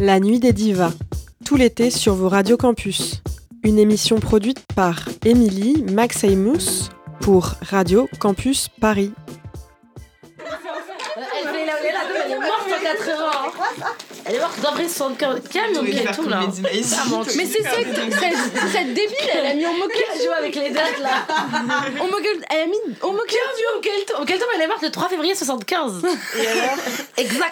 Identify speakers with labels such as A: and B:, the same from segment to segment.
A: La Nuit des Divas, tout l'été sur vos radios campus. Une émission produite par Émilie Maxeymous pour Radio Campus Paris.
B: Elle est morte d'après 75. Calme, ok, tout là. Ça manque.
C: Mais c'est ça, cette, débile, elle a mis Homo
B: Elle joue avec les dates là.
C: Homo Elle a mis
B: Au quel temps Au quel temps elle est morte le 3 février 75
D: Et alors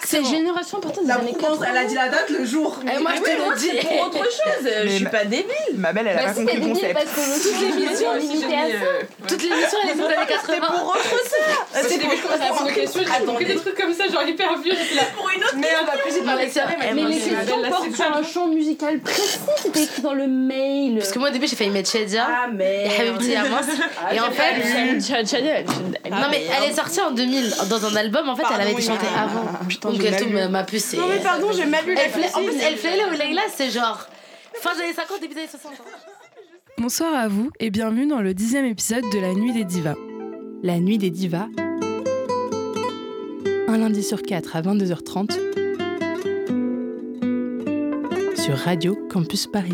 C: C'est génération importante des
D: La
C: années
D: propense,
C: 80.
D: elle a dit la date le jour.
C: Et moi, je te le dis pour autre chose. Je suis pas débile.
E: Ma belle, elle a
C: Bah
E: pas compris le
C: débile
E: concept.
C: parce que toutes les émissions limitées à ça.
B: Toutes les émissions elle est des années 80.
C: Pour autre ça.
D: C'est pour
F: répondre aux questions, j'ai compris des trucs comme ça, genre hyper vieux. là.
D: pour une autre
E: Mais on va plus y parler.
B: Mais moi,
C: les questions portent sur un champ musical précis. C'était écrit dans le mail.
B: Parce que moi au début j'ai failli mettre Shedia.
C: Ah, mais.
B: Et Amos. Et en fait. Non mais elle est sortie en 2000 dans un album en fait elle avait été chantée avant.
E: Putain,
B: Donc elle tout ma- puce.
C: Non, mais pardon, j'ai mal lu la
B: Elle fait- En plus elle fait là où Leila c'est genre fin des années 50 début des années 60.
G: Bonsoir à vous et bienvenue dans le dixième épisode de La Nuit des Divas. La Nuit des Divas, un lundi sur quatre à 22h30 sur Radio Campus Paris.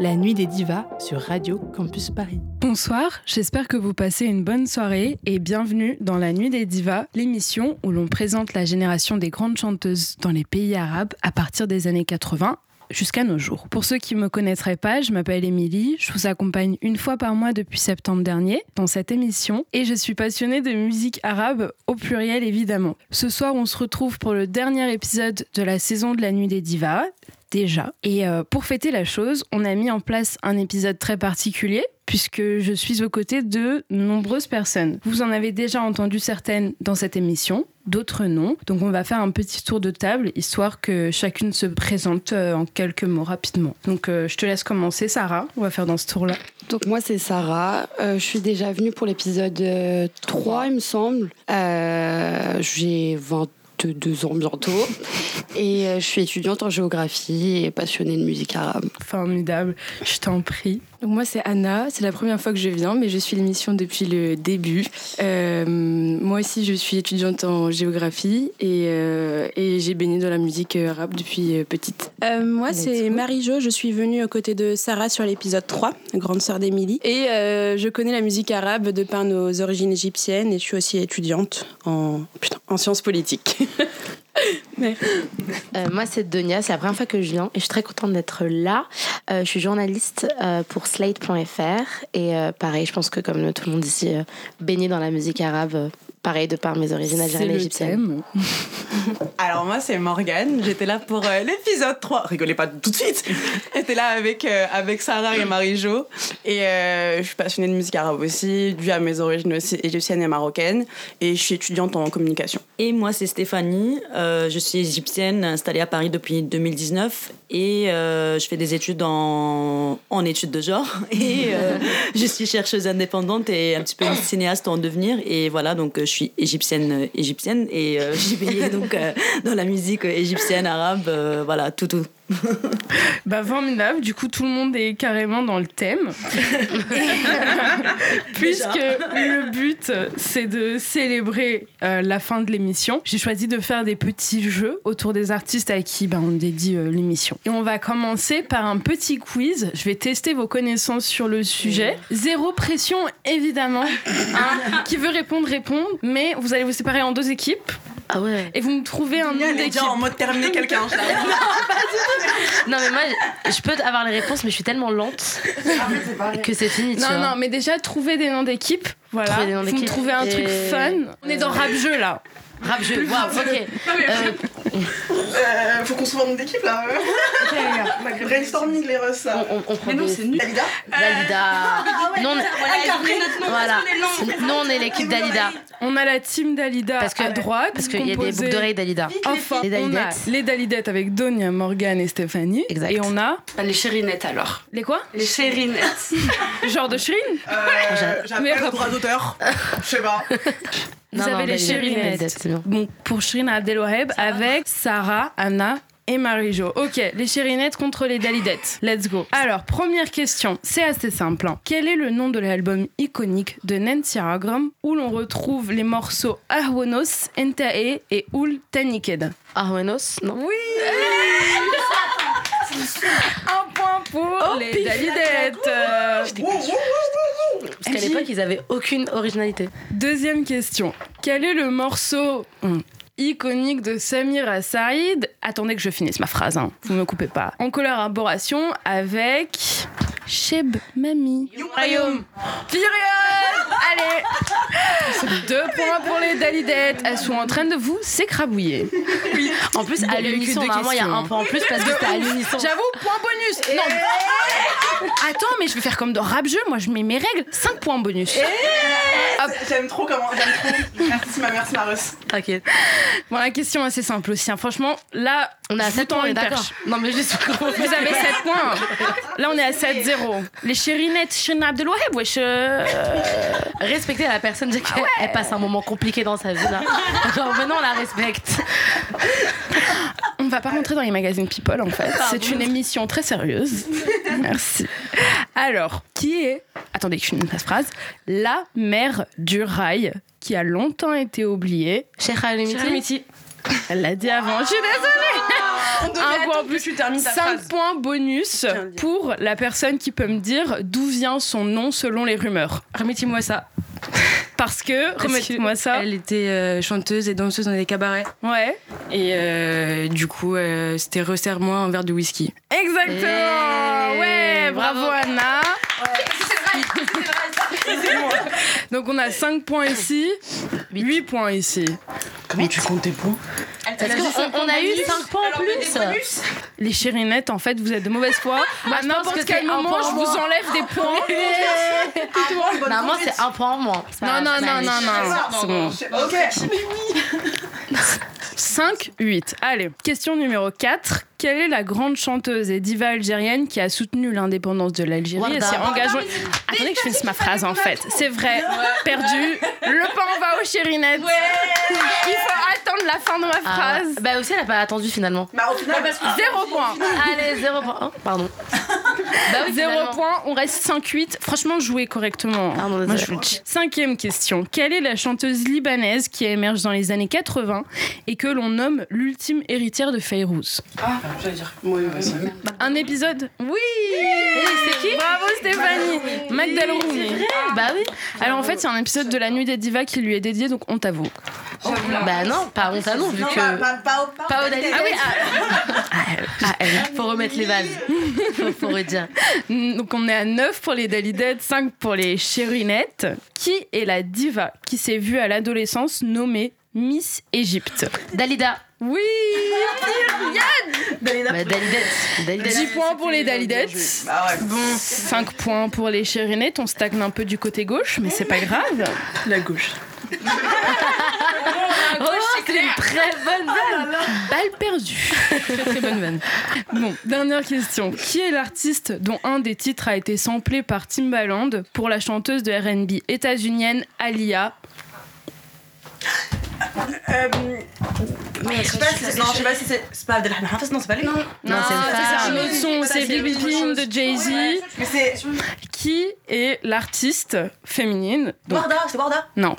G: La Nuit des Divas sur Radio Campus Paris. Bonsoir, j'espère que vous passez une bonne soirée et bienvenue dans La Nuit des Divas, l'émission où l'on présente la génération des grandes chanteuses dans les pays arabes à partir des années 80 jusqu'à nos jours. Pour ceux qui ne me connaîtraient pas, je m'appelle Émilie, je vous accompagne une fois par mois depuis septembre dernier dans cette émission et je suis passionnée de musique arabe au pluriel évidemment. Ce soir, on se retrouve pour le dernier épisode de la saison de la Nuit des Divas déjà. Et euh, pour fêter la chose, on a mis en place un épisode très particulier puisque je suis aux côtés de nombreuses personnes. Vous en avez déjà entendu certaines dans cette émission, d'autres non. Donc on va faire un petit tour de table histoire que chacune se présente euh, en quelques mots rapidement. Donc euh, je te laisse commencer Sarah, on va faire dans ce tour-là.
H: Donc moi c'est Sarah, Euh, je suis déjà venue pour l'épisode euh, 3 il me semble. Euh, J'ai 22 ans bientôt et je suis étudiante en géographie et passionnée de musique arabe.
G: Formidable, je t'en prie.
I: Donc moi c'est Anna, c'est la première fois que je viens, mais je suis l'émission depuis le début. Euh, moi aussi je suis étudiante en géographie et, euh, et j'ai baigné dans la musique arabe depuis euh, petite.
J: Euh, moi, c'est. Marie-Jo. Je suis venue aux côtés de Sarah sur l'épisode 3, grande sœur d'Émilie. Et je connais la musique arabe de par nos origines égyptiennes et je suis aussi étudiante en, putain, en sciences politiques.
B: Euh, moi, c'est Donia, c'est la première fois que je viens et je suis très contente d'être là. Euh, je suis journaliste euh, pour Slate.fr et pareil, je pense que comme tout le monde ici, baignée dans la musique arabe, pareil de par mes origines algériennes et égyptiennes.
E: Alors moi c'est Morgane, j'étais là pour euh, l'épisode 3. Rigolez pas tout de suite. J'étais là avec, euh, avec Sarah et Marie-Jo. Et euh, je suis passionnée de musique arabe aussi, due à mes origines aussi égyptiennes et marocaines. Et je suis étudiante en communication.
K: Et moi, c'est Stéphanie. Euh, je suis égyptienne, installée à Paris depuis 2019. Et euh, je fais des études en, en études de genre. Et euh, je suis chercheuse indépendante et un petit peu une cinéaste en devenir. Et voilà, donc je suis égyptienne, euh, égyptienne. Et euh, j'ai baigné donc, euh, dans la musique égyptienne, arabe. voilà, tout, tout.
G: Bah formidable, du coup tout le monde est carrément dans le thème. Puisque le but c'est de célébrer euh, la fin de l'émission, j'ai choisi de faire des petits jeux autour des artistes à qui ben, on dédie euh, l'émission. Et on va commencer par un petit quiz. Je vais tester vos connaissances sur le sujet. Zéro pression évidemment. Hein, qui veut répondre, répond. Mais vous allez vous séparer en deux équipes
B: Ah ouais.
G: et vous me trouvez un nom d'équipe.
E: en mode terminer quelqu'un. je l'avais.
B: Non mais moi, je peux avoir les réponses, mais je suis tellement lente que c'est fini. tu
G: Non,
B: vois.
G: non, mais déjà, trouver des noms d'équipe. Voilà.
B: Trouver des noms
G: Vous me
B: d'équipe.
G: trouvez un
B: Et-
G: truc fun. On est dans rap jeu là.
B: Rap jeu, waouh, ok. Euh,
D: Euh, faut qu'on se vende d'équipe là. euh. Brainstorming les là.
B: on, on, on prend des...
D: Dalida
B: Dalida. Nous, on... Voilà. Nous, on est l'équipe Dalida.
G: On a la team Dalida
B: Parce que-
G: à droite.
B: Parce qu'il y a des boucles d'oreilles Dalida.
G: Enfin,
B: Les
G: on a
B: Dalidettes.
G: les Dalidettes avec Donia, Morgane et Stéphanie.
B: Exact.
G: Et on a
C: Les chérinettes alors.
G: les quoi?
C: Les chérinettes.
G: Genre de Shirin
D: Euh,
G: Mais
D: J'appelle le droit d'auteur. Je sais pas.
G: Vous
B: Non,
G: avez
B: non,
G: les chérinettes. Bon, pour Shirin Abdelwaheb avec Sarah, Anna et Marie-Jo. Ok, les chérinettes contre les dalidettes. Let's go. Alors, première question, c'est assez simple. hein. Quel est le nom de l'album iconique de Nancy Aragram où l'on retrouve les morceaux Arwonos, Entae et Ul Taniked?
B: Arwenos Non.
G: Oui Un point pour les dalidettes.
B: Qu'à l'époque, ils avaient aucune originalité.
G: Deuxième question. Quel est le morceau hum, iconique de Samira Saïd Attendez que je finisse ma phrase, hein. vous me coupez pas. En collaboration avec Cheb Mami.
B: Royaume.
G: Période Allez Deux points pour les Dalidettes. Elles sont en train de vous s'écrabouiller.
B: En plus, à
G: a
B: l'unisson, normalement, il y a un point en plus parce que c'était à l'unisson.
G: J'avoue, point bonus Non Attends, mais je vais faire comme dans rap jeu, moi je mets mes règles, 5 points bonus.
D: J'aime trop comment. J'aime trop. Merci ma merci Marus.
B: T'inquiète.
G: Bon, la question est assez simple aussi. hein. Franchement, là,
B: On est à
G: je vous
B: 7
G: tends
B: points, on est
G: une
B: d'accord.
G: perche.
B: Non, mais juste.
G: Vous avez 7 points. Là, on est à 7-0. Les chérinettes, Shana Abdelwaheb, wesh. euh,
B: Respecter la personne, dire qu'elle elle passe un moment compliqué dans sa vie là. Genre, maintenant, on la respecte.
G: On va pas rentrer dans les magazines People, en fait. C'est une émission très sérieuse. Merci. Alors, qui est, attendez que je finisse ma phrase, la mère du rail qui a longtemps été oubliée?
B: Cheikh Alimiti.
G: Elle l'a dit avant. Je suis désolée.
J: On devait
G: Un point plus.
J: tu termines ta
G: 5
J: phrase.
G: points bonus pour la personne qui peut me dire d'où vient son nom selon les rumeurs.
I: Remettez-moi ça.
G: Parce que, remettez-moi ça.
I: Elle était euh, chanteuse et danseuse dans des cabarets.
G: Ouais.
I: Et euh, du coup, euh, c'était resserre-moi un verre de whisky.
G: Exactement.
B: Eh,
G: ouais, bravo,
B: bravo.
G: Anna. Donc on a 5 points ici, 8 points ici.
K: Comment tu comptes tes points
B: Parce qu'on on a eu 5 points en plus.
G: Les chérinettes, en fait, vous êtes de mauvaise foi.
B: Moi,
G: à n'importe
B: que
G: quel moment, je vous enlève des points.
B: Normalement, c'est un point en moins.
G: Non, non,
B: c'est
G: non,
B: pas
G: non, non. C'est bon.
D: Ok.
G: 5, 8. Allez, question numéro 4. Quelle est la grande chanteuse et diva algérienne qui a soutenu l'indépendance de l'Algérie et s'est engagée... Attendez que je finisse ma phrase en fait. C'est vrai, perdu. Le point va aux chérinettes. Il faut attendre la fin de ma
B: Ah,
G: phrase.
B: bah aussi, elle a pas attendu finalement.
D: Bah au final, parce que
G: Zéro point.
B: Allez, 0 point. Oh, pardon. bah oui,
G: Zéro
B: finalement.
G: point, on reste 5-8. Franchement, jouez correctement.
B: Pardon,
G: Moi, je. Cinquième question. Quelle est la chanteuse libanaise qui émerge dans les années 80 et que l'on nomme l'ultime héritière de Fayrouz
J: Ah, j'allais dire. Ouais, vas-y.
G: Un épisode Oui C'est qui Bravo Stéphanie Magdalene Roumi.
B: Bah oui.
G: Alors en fait, c'est un épisode de la Nuit des Divas qui lui est dédié, donc on t'avoue.
B: Bah non, pas honte à nous, vu que.
D: pas, au-
B: Pas au Dalida.
G: Ah oui, ah,
B: Ah, elle. Faut remettre les vases. faut, faut redire.
G: Donc on est à 9 pour les Dalidettes, 5 pour les Chérinettes. Qui est la diva qui s'est vue à l'adolescence nommée Miss Égypte
B: Dalida.
G: Oui
B: Bah, Dalidette. Dalidette.
G: 10 points pour les Dalidettes.
D: Bah ouais.
G: Bon, 5 points pour les Chérinettes. On stagne un peu du côté gauche, mais c'est pas grave.
J: La gauche.
B: Oh, c'est une très bonne vanne.
G: Balle perdue. très très bonne vanne. Bon, dernière question. Qui est l'artiste dont un des titres a été samplé par Timbaland pour la chanteuse de R&B états-unienne Alia?
D: Je sais pas si c'est- non, je sais pas si c'est. C'est pas non, c'est pas lui. Non,
B: Non, c'est
G: un autre son, c'est Baby de Jay-Z. Qui est l'artiste féminine
D: Warda, c'est Warda.
G: Non.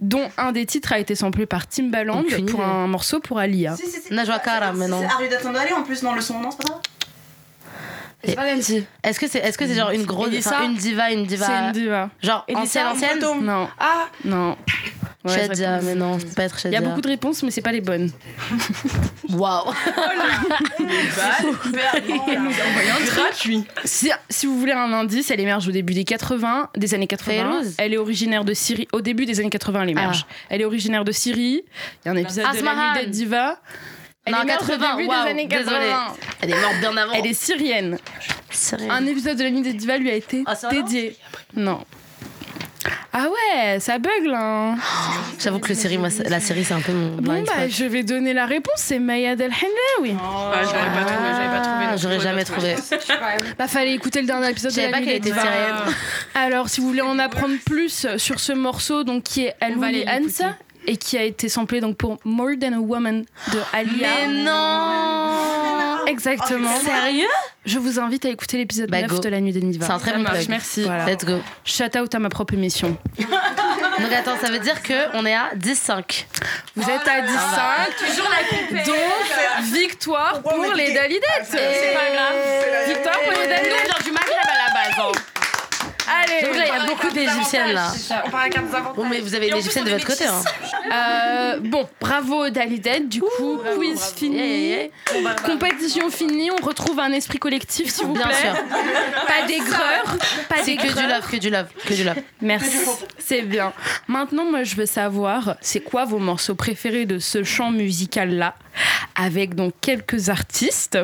G: Dont un des titres a été samplé par Timbaland
B: Aucune
G: pour
B: idée.
G: un morceau pour Alia.
D: Si, si, si.
B: Najwa Karam, mais non.
D: C'est Arida Sandali en plus, non, le son, non, c'est pas ça
B: C'est pas Nancy. Est-ce que c'est est -ce c'est genre une grosse. Une diva, une diva.
G: C'est une diva.
B: Genre ancienne, ancienne
G: Non.
D: Ah,
G: Non. Ouais,
B: Shadia, mais non, pas être
G: Il y
B: Shadia.
G: a beaucoup de réponses, mais c'est pas les bonnes.
B: Waouh.
J: Gratuit.
G: Si, si vous voulez un indice, elle émerge au début des 80, des années 80.
B: Fayrouz.
G: Elle est originaire de Syrie. Au début des années 80, elle émerge. Elle est originaire de Syrie. Il y a un épisode de la nuit des divas. Elle
B: Non,
G: émerge
B: 80,
G: au début des années 80.
B: désolée. Elle est morte bien avant.
G: Elle est syrienne.
B: Sérieux.
G: Un épisode de la nuit des divas lui a été
B: Ah,
G: dédié. Non. Ah ouais, ça bug là. hein.
B: J'avoue que le série, moi, c'est- la série, c'est un peu mon
G: Bon bah
B: spot.
G: je vais donner la réponse, c'est Maya Del Hendawi.
J: Ah, j'aurais pas trouvé, j'avais pas trouvé.
B: Ah, J'aurais jamais trouvé.
G: Bah fallait écouter le dernier épisode
B: Je
G: de
B: savais
G: la
B: pas qu'elle était syrienne.
G: Alors si vous voulez en apprendre plus sur ce morceau donc qui est
I: l'écouter.
G: Ansa et qui a été samplé donc pour More Than a Woman de Alia.
B: Mais non
G: Exactement.
B: Sérieux?
G: Je vous invite à écouter l'épisode
B: Bah,
G: 9
B: go.
G: de La Nuit des Niva.
B: C'est un très bon
G: marche. Merci.
B: Let's go.
G: Shout out à ma propre émission.
B: Donc attends, ça veut dire qu'on est à 10-5.
G: Vous êtes à 10
B: Ah
G: 5
F: Toujours la.
G: Donc, victoire
D: on
G: pour les Dalidettes.
F: C'est pas grave.
G: Victoire pour les Dalidettes.
B: on du Maghreb à la base.
G: Allez,
B: Donc là, il y a beaucoup d'égyptiennes là.
D: On parle avec un des avantages.
B: Bon, mais vous avez l'égyptienne de votre côté. Hein.
G: Euh, bon, bravo Dalidettes. Du coup, quiz fini.
B: Yeah, yeah,
G: Compétition finie. On retrouve un esprit collectif, s'il vous
B: Bien
G: plaît.
B: sûr.
G: Pas d'aigreur. Pas
B: C'est que du love, que du love, que du love.
G: Merci. C'est bien. Maintenant, moi, je veux savoir, c'est quoi vos morceaux préférés de ce chant musical-là, avec donc quelques artistes.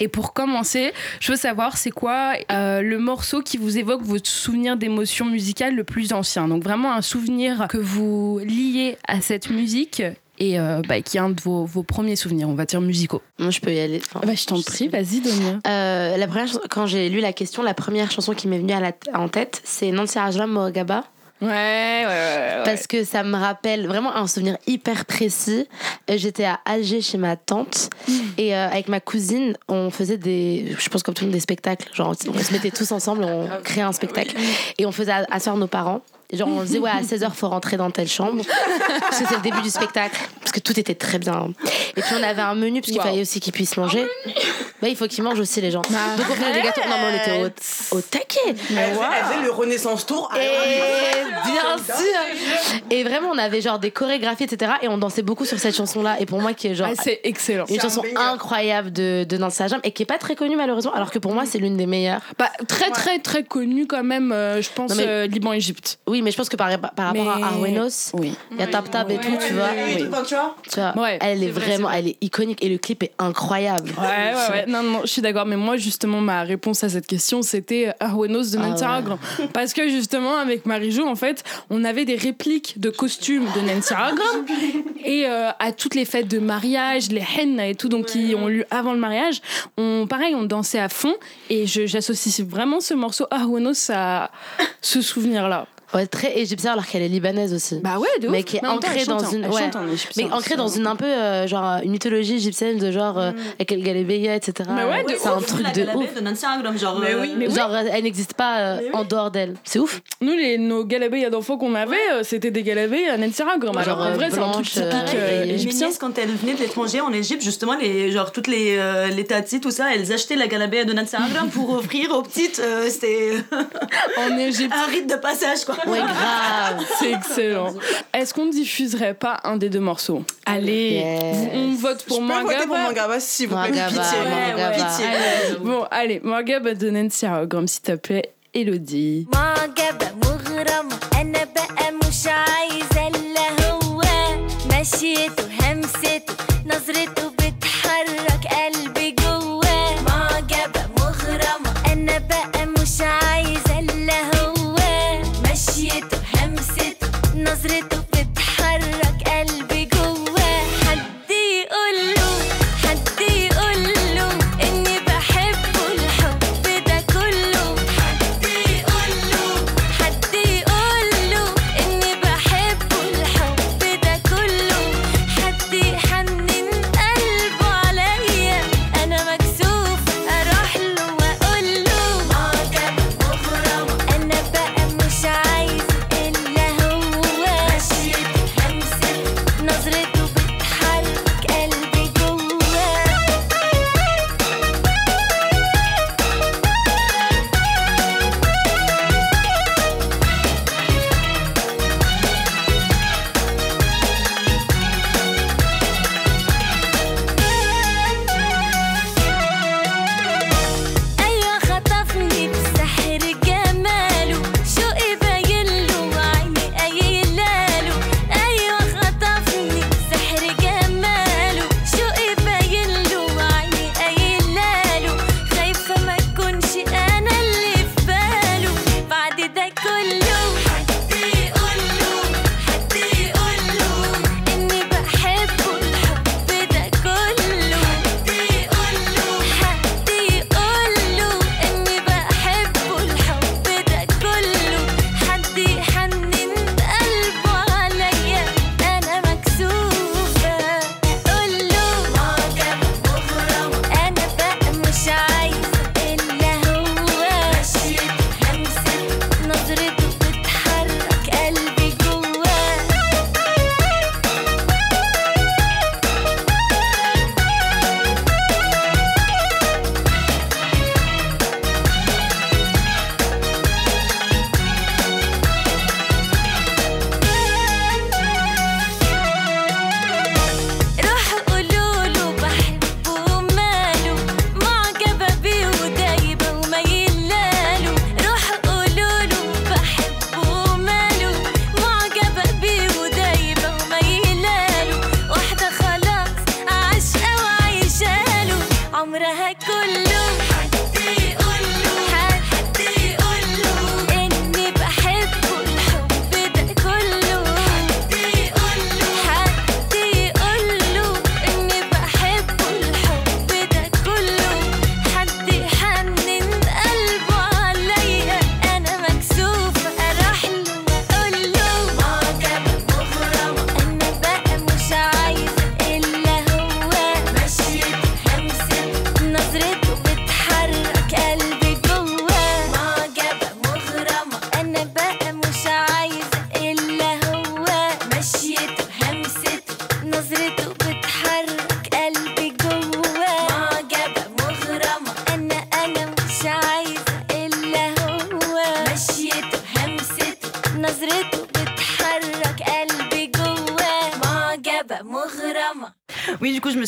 G: Et pour commencer, je veux savoir, c'est quoi euh, le morceau qui vous évoque votre souvenir d'émotion musicale le plus ancien Donc vraiment un souvenir que vous liez à cette musique et euh, bah, qui est un de vos, vos premiers souvenirs, on va dire musicaux.
B: Moi, je peux y aller. Enfin,
G: Bah, je t'en prie, vas-y, Donia.
B: Euh, la première, quand j'ai lu la question, la première chanson qui m'est venue à la en tête, c'est Nancy Arjula Morgaba.
G: Ouais, ouais, ouais. ouais.
B: Parce que ça me rappelle vraiment un souvenir hyper précis. Euh, J'étais à Alger chez ma tante et euh, avec ma cousine, on faisait des, je pense comme tout le monde, des spectacles. Genre, on se mettait tous ensemble, on créait un spectacle et on faisait asseoir nos parents. Genre, on disait, ouais, à 16h, faut rentrer dans telle chambre. Parce que c'est le début du spectacle. Parce que tout était très bien. Et puis, on avait un menu, parce qu'il
G: Wow.
B: fallait aussi qu'ils puissent manger. Bah, il faut qu'ils mangent aussi, les gens. Donc, on faisait des gâteaux. Non, mais on était au, au taquet.
D: Elle faisait- elle faisait le Renaissance Tour.
B: Et bien sûr. Et vraiment, on avait genre des chorégraphies, etc. Et on dansait beaucoup sur cette chanson-là. Et pour moi, qui est genre
G: Ah, c'est excellent.
B: une chanson incroyable de, de Nancy Ajam et qui est pas très connue malheureusement, alors que pour moi, c'est l'une des meilleures.
G: Bah, très, très, très connu quand même, euh, je pense,
B: mais-
G: euh, Liban-Égypte.
B: Oui, mais je pense que par, par rapport
G: Mais-
B: à Arwenos,
G: Oui.
B: il y a Tap Tap et tout, tu vois.
D: Tu
G: Ouais,
B: elle est, vraiment, elle est iconique et le clip est incroyable.
G: Ouais, ouais, ouais. Non, non, je suis d'accord. Mais moi, justement, ma réponse à cette question, c'était Arwenos de
B: Ah
G: Nancy
B: ouais.
G: Aragran. Parce que, justement, avec Marie-Jo, en fait, on avait des répliques de costumes de Nancy Aragran. et euh, à toutes les fêtes de mariage, les henna et tout, donc qui ont lieu avant le mariage, on, pareil, on dansait à fond. Et j'associe vraiment ce morceau Arwenos à ce souvenir-là.
B: Ouais, très égyptienne alors qu'elle est libanaise aussi.
G: Bah ouais, de ouf.
B: mais qui est
G: Mais temps,
B: ancrée
G: elle
B: dans
G: en-
B: une
G: elle
B: ouais.
G: chante en égyptien,
B: mais ancrée dans une un peu euh, genre une mythologie égyptienne de genre euh, avec El Galebeya etc
G: Mais ouais, de
B: c'est un truc de ouf
K: de genre.
D: Mais
K: euh,
D: oui.
G: Mais oui.
B: genre elle n'existe pas euh, en dehors d'elle c'est ouf
G: Nous, les, nos galabés d'enfants qu'on avait, euh, c'était des galabés à Nancy.
B: Genre,
G: Alors, en
B: euh,
G: vrai, c'est un truc typique
B: euh,
G: euh, égyptien.
K: quand elles venaient de l'étranger en Égypte, justement, les, genre toutes les, euh, les tatis, tout ça, elles achetaient la galabée de Nancy Argram pour offrir aux petites. euh, C'était
G: En Égypte.
K: un rite de passage, quoi.
B: Ouais, grave.
G: C'est excellent. Est-ce qu'on ne diffuserait pas un des deux morceaux? Allez, on vote pour
D: Je
G: Mangaba.
D: Je voter pour Mangaba, s'il vous plaît. Pitié.
B: Mangaba.
D: pitié.
G: Allez, bon, allez, Mangaba de Nancy Rogram, s'il te plaît. Elodie.
K: Mangaba,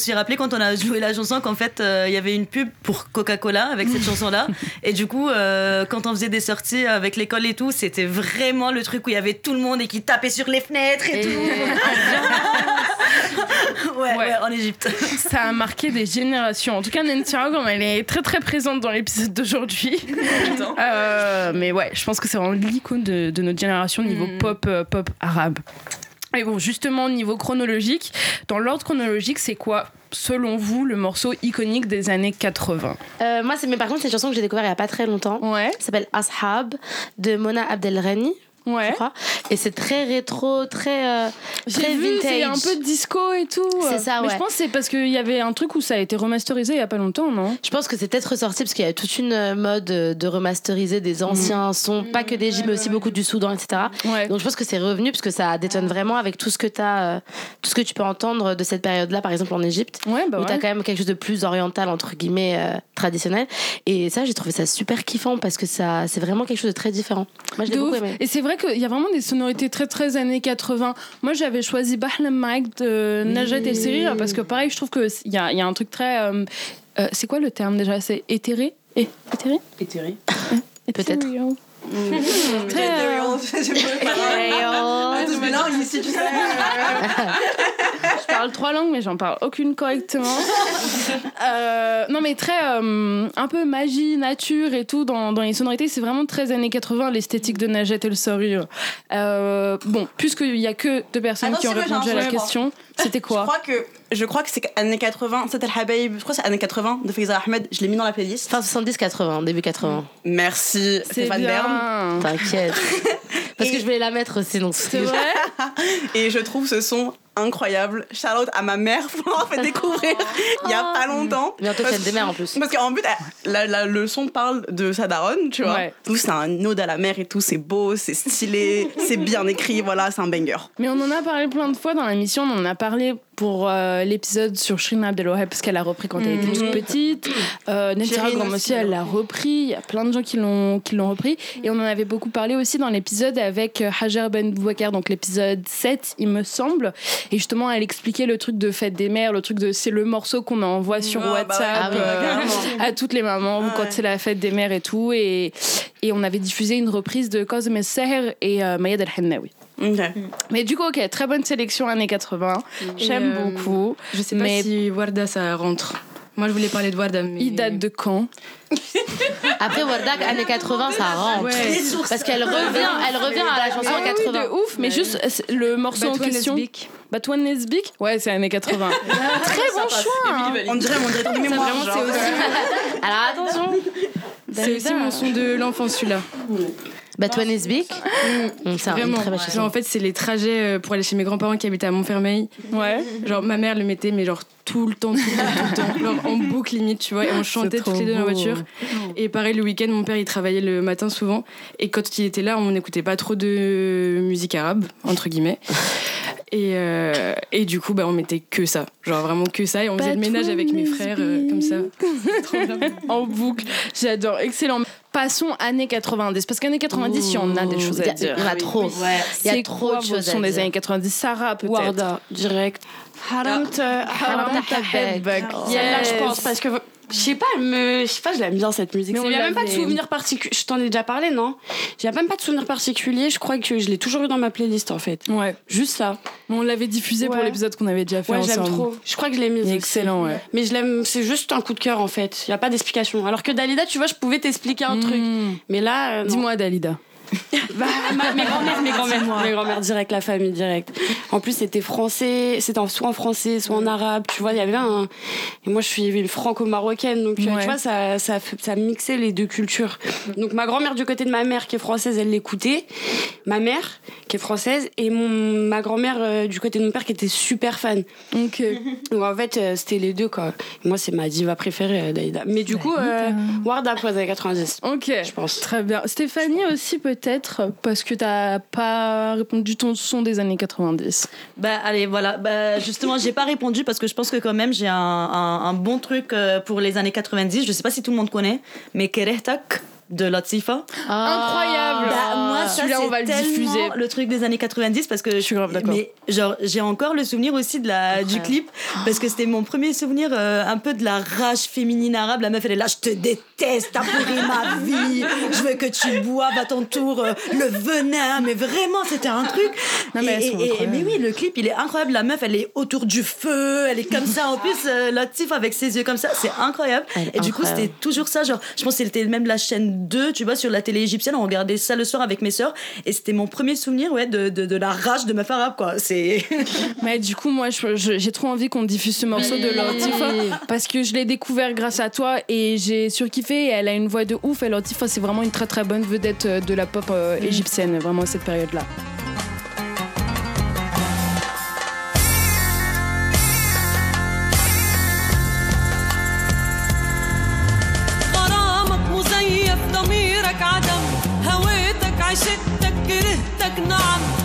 K: suis rappelé quand on a joué la chanson qu'en fait, euh, il y avait une pub pour Coca-Cola avec cette chanson-là. Et du coup, euh, quand on faisait des sorties avec l'école et tout, c'était vraiment le truc où il y avait tout le monde et qui tapait sur les fenêtres et, tout. ouais, ouais, en Égypte.
G: Ça a marqué des générations. En tout cas, Nancy Hogan, elle est très très présente dans l'épisode d'aujourd'hui. Euh, mais ouais, je pense que c'est vraiment l'icône de, de notre génération niveau pop, euh, pop arabe. Et bon, justement, niveau chronologique, dans l'ordre chronologique, c'est quoi, selon vous, le morceau iconique des années 80
B: Euh, moi, c'est mais par contre, c'est une chanson que j'ai découvert il y a pas très longtemps.
G: Ouais.
B: Ça s'appelle Ashab de Mona Abdelrani.
G: Ouais.
B: Je crois. Et c'est très rétro, très, euh, très
G: vu,
B: vintage.
G: c'est un peu disco et tout.
B: C'est ça,
G: Mais
B: ouais.
G: je pense que c'est parce qu'il y avait un truc où ça a été remasterisé il y a pas longtemps, non?
B: Je pense que c'est peut-être ressorti parce qu'il y a toute une euh, mode euh, de remasteriser des anciens sons, pas que d'Égypte, mais aussi beaucoup du Soudan, etc.
G: Ouais.
B: Donc je pense que c'est revenu parce que ça détonne vraiment avec tout ce que t'as, euh, tout ce que tu peux entendre de cette période-là, par exemple en Égypte,
G: Ouais, bah
B: où
G: ouais.
B: t'as quand même quelque chose de plus oriental entre guillemets euh, traditionnel. Et ça, j'ai trouvé ça super kiffant parce que ça, c'est vraiment quelque chose de très différent. Moi, je l'ai
G: De
B: beaucoup aimé.
G: Et c'est vrai qu'il y a vraiment des sonorités très très années 80. Moi j'avais choisi Bahlam Mike de Najat El Serir parce que pareil, je trouve qu'il y a, y a un truc très. euh, euh, c'est quoi le terme déjà? C'est éthéré? É- Éthéré?
J: Éthéré.
B: Peut-être.
G: Ethereal.
D: Très Je me langue ici, tu sais.
G: Je parle trois langues, mais j'en parle aucune correctement. Euh, non, mais très. euh, un peu magie, nature et tout dans, dans les sonorités. C'est vraiment très années 80, l'esthétique de Najat El Sarir. Euh, bon, puisqu'il y a que deux personnes
D: Attends,
G: qui ont répondu à la question, c'était
D: Je
G: quoi
D: crois que je crois que c'est années 80, c'était le Habaib, je crois que c'est années 80 de Faiza Ahmed, je l'ai mis dans la playlist.
B: Fin 70-80, début 80.
D: Merci
G: C'est
D: Stéphane Bern.
G: Bien.
B: T'inquiète. Parce que je voulais la mettre aussi, donc
G: C'est vrai
D: Et je trouve ce son incroyable. Out à ma mère pour l'avoir fait découvrir il y a pas longtemps.
B: Bientôt fête des mères en plus.
D: Parce qu'en but, la, la- le son parle de sa daronne, tu vois.
G: Ouais.
D: Tout, c'est un ode à la mère et tout, c'est beau, c'est stylé, c'est bien écrit, voilà, c'est un banger.
G: Mais on en a parlé plein de fois dans l'émission. On en a parlé pour euh, l'épisode sur Shrina Abdelwahab parce qu'elle a repris quand elle était toute petite. Euh, Ragam
D: aussi,
G: elle l'a repris. Il y a plein de gens qui l'ont qui l'ont repris. Et on en avait beaucoup parlé aussi dans l'épisode avec euh, Hajar Ben Boubacar, donc l'épisode 7, il me semble. Et justement, elle expliquait le truc de fête des mères, le truc de c'est le morceau qu'on envoie sur
D: Ah, bah ouais.
G: WhatsApp euh, à toutes les mamans
D: Ah
G: quand
D: ouais.
G: c'est la fête des mères et tout. Et, et on avait diffusé une reprise de El Seher et euh, Mayad El Hennaoui.
D: Ok.
G: Mais du coup, ok, très bonne sélection années 80. J'aime
I: euh,
G: beaucoup.
I: Je sais pas
G: Mais-
I: si Warda ça rentre. Moi je voulais parler de Warda, mais.
G: Il date de quand
B: Après Wardak, années 80, ça rentre.
I: Ouais.
B: Parce qu'elle revient, elle revient à la chanson
G: Ah
B: en
G: oui,
B: 80.
G: de ouf, mais juste euh, le morceau en question.
I: Lesbique.
G: Batouane Lesbique? Ouais, c'est années 80. Très bon choix. hein.
D: On dirait mon directeur de mémoire.
I: Vraiment, c'est aussi,
B: Alors attention.
I: c'est aussi mon son de l'enfance celui-là.
B: Batouane. Mm, C'est un- une
I: Vraiment.
B: très belle
I: Genre,
B: chanson.
I: en fait, c'est les trajets euh, pour aller chez mes grands-parents qui habitaient à Montfermeil.
G: Ouais.
I: Genre, ma mère le mettait, mais genre tout le temps, tout le temps, tout le temps. Genre, en boucle limite, tu vois. Et on chantait toutes les deux dans la voiture. Et pareil, le week-end, mon père, il travaillait le matin souvent. Et quand il était là, on n'écoutait pas trop de musique arabe, entre guillemets. Et, euh, et du coup, bah, on mettait que ça. Genre vraiment que ça. Et on faisait le ménage avec mes frères, euh, comme ça.
G: en boucle. J'adore. Excellent. Passons années 90. Parce qu'années 90, il y en a des choses à dire.
B: il y en a trop. Il y a
G: C'est
B: trop de choses
G: sons
B: à
G: des années 90 Sarah, peut-être
H: Warda, direct. Haram haram. Celle-là, je pense, parce que je sais pas, me, je sais pas, je l'aime bien cette musique.
G: Mais on
H: Il y a même pas de souvenir particulier. Je t'en ai déjà parlé, non? J'ai même pas de souvenir particulier. Je crois que je l'ai toujours eu dans ma playlist en fait.
G: Ouais.
H: Juste ça.
G: On l'avait diffusé pour l'épisode qu'on avait déjà fait
H: Ouais, j'aime trop. Je crois que je l'ai mise.
G: Excellent, ouais.
H: Mais je l'aime, c'est juste un coup de cœur en fait. Il y a pas d'explication. Alors que Dalida, tu vois, je pouvais t'expliquer un truc.
G: Mm.
H: Mais là, euh.
G: Dis-moi, Dalida.
H: Bah, ma- mes grand-mères, mes grand-mères, mes grand-mères direct, la famille direct. En plus, c'était français, c'était soit en français, soit en arabe, tu vois, il y avait un. Et moi, je suis franco-marocaine, donc euh,
G: Ouais.
H: tu vois, ça, ça, ça mixait les deux cultures. Donc ma grand-mère du côté de ma mère qui est française, elle l'écoutait. Ma mère qui est française et mon, ma grand-mère euh, du côté de mon père qui était super fan.
G: Ok.
H: Donc en fait, euh, c'était les deux quoi. Et moi, c'est ma diva préférée, euh, Daïda. Mais du coup, euh, Warda pour les années 90.
G: Ok.
H: Je pense.
G: Très bien. Stéphanie aussi, peut-être, parce que t'as pas répondu ton son des années 90.
K: Bah allez, voilà. Bah, justement, j'ai pas répondu parce que je pense que quand même j'ai un, un- bon truc euh, pour les années 90. Je sais pas si tout le monde connaît, mais Kerehtak de Latifa.
I: Incroyable.
K: Bah, moi, ça,
I: Celui-là, on va le diffuser.
K: le truc des années 90 parce que je suis grave
I: d'accord.
K: Mais genre, j'ai encore le souvenir aussi de la, du clip parce que c'était mon premier souvenir euh, un peu de la rage féminine arabe. La meuf, elle est là, je te déteste, t'as pourri ma vie, je veux que tu boives à ton tour euh, le venin. Mais vraiment, c'était un truc.
I: Non, mais elles
K: Et-
I: sont
K: et- et-
I: incroyables.
K: mais oui, le clip, il est incroyable. La meuf, elle est autour du feu, elle est comme ça. En plus, euh, Latif avec ses yeux comme ça, c'est incroyable.
B: Elle
K: Et du coup, c'était toujours ça. Genre, je pense que c'était même la chaîne 2, tu vois, sur la télé égyptienne. On regardait ça le soir avec mes sœurs. Et c'était mon premier souvenir, ouais, de, de, de la rage de meuf arabe, quoi. C'est.
I: Mais du coup, moi, j'ai trop envie qu'on diffuse ce morceau de Latifah parce que je l'ai découvert grâce à toi et j'ai surkiffé. Et Elle a une voix de ouf. Et Latifah, c'est vraiment une très très bonne vedette euh, de la pop euh, égyptienne, vraiment à cette période-là.
L: عشتك كرهتك نعم.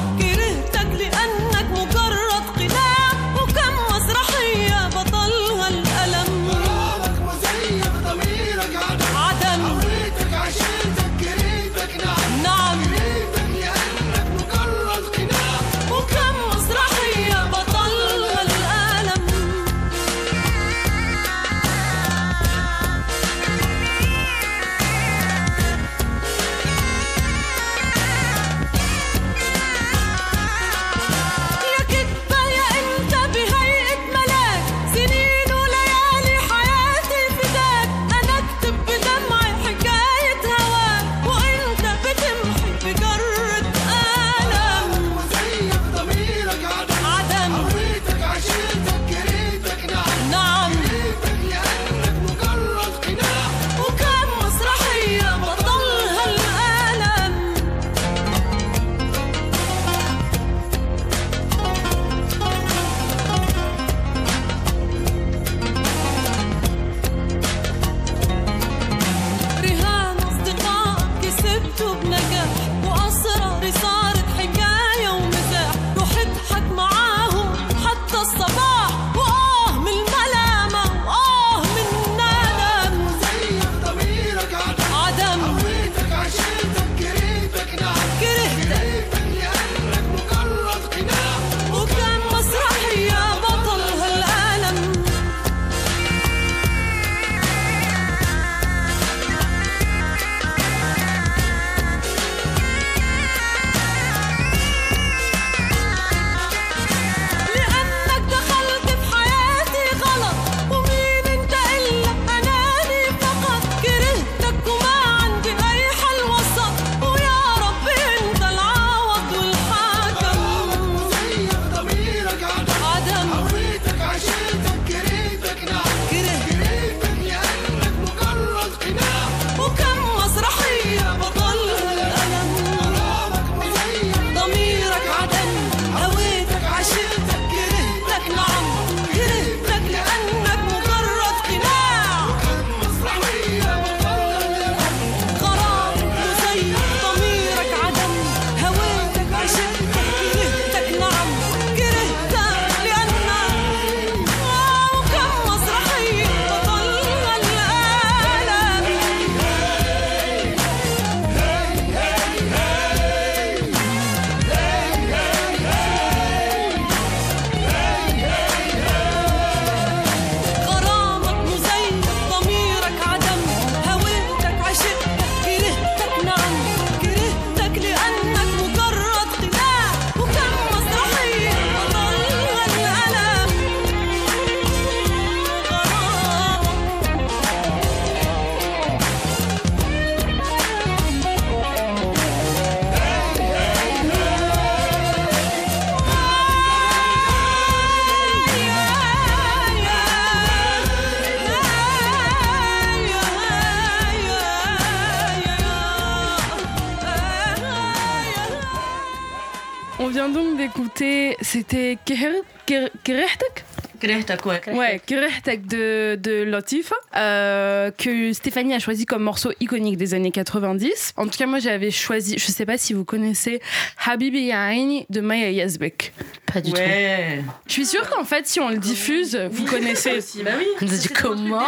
G: On vient donc d'écouter. C'était Kerehtek
K: Krehtak, ouais.
G: Ouais, Krehtak de, de Latif, euh, que Stéphanie a choisi comme morceau iconique des années 90. En tout cas, moi, j'avais choisi, je sais pas si vous connaissez Habibi Yaini de Maya Yazbek.
B: Pas du
K: Ouais.
G: Je suis sûre qu'en fait, si on le diffuse, vous connaissez.
K: Bah oui.
B: tout. On dit comment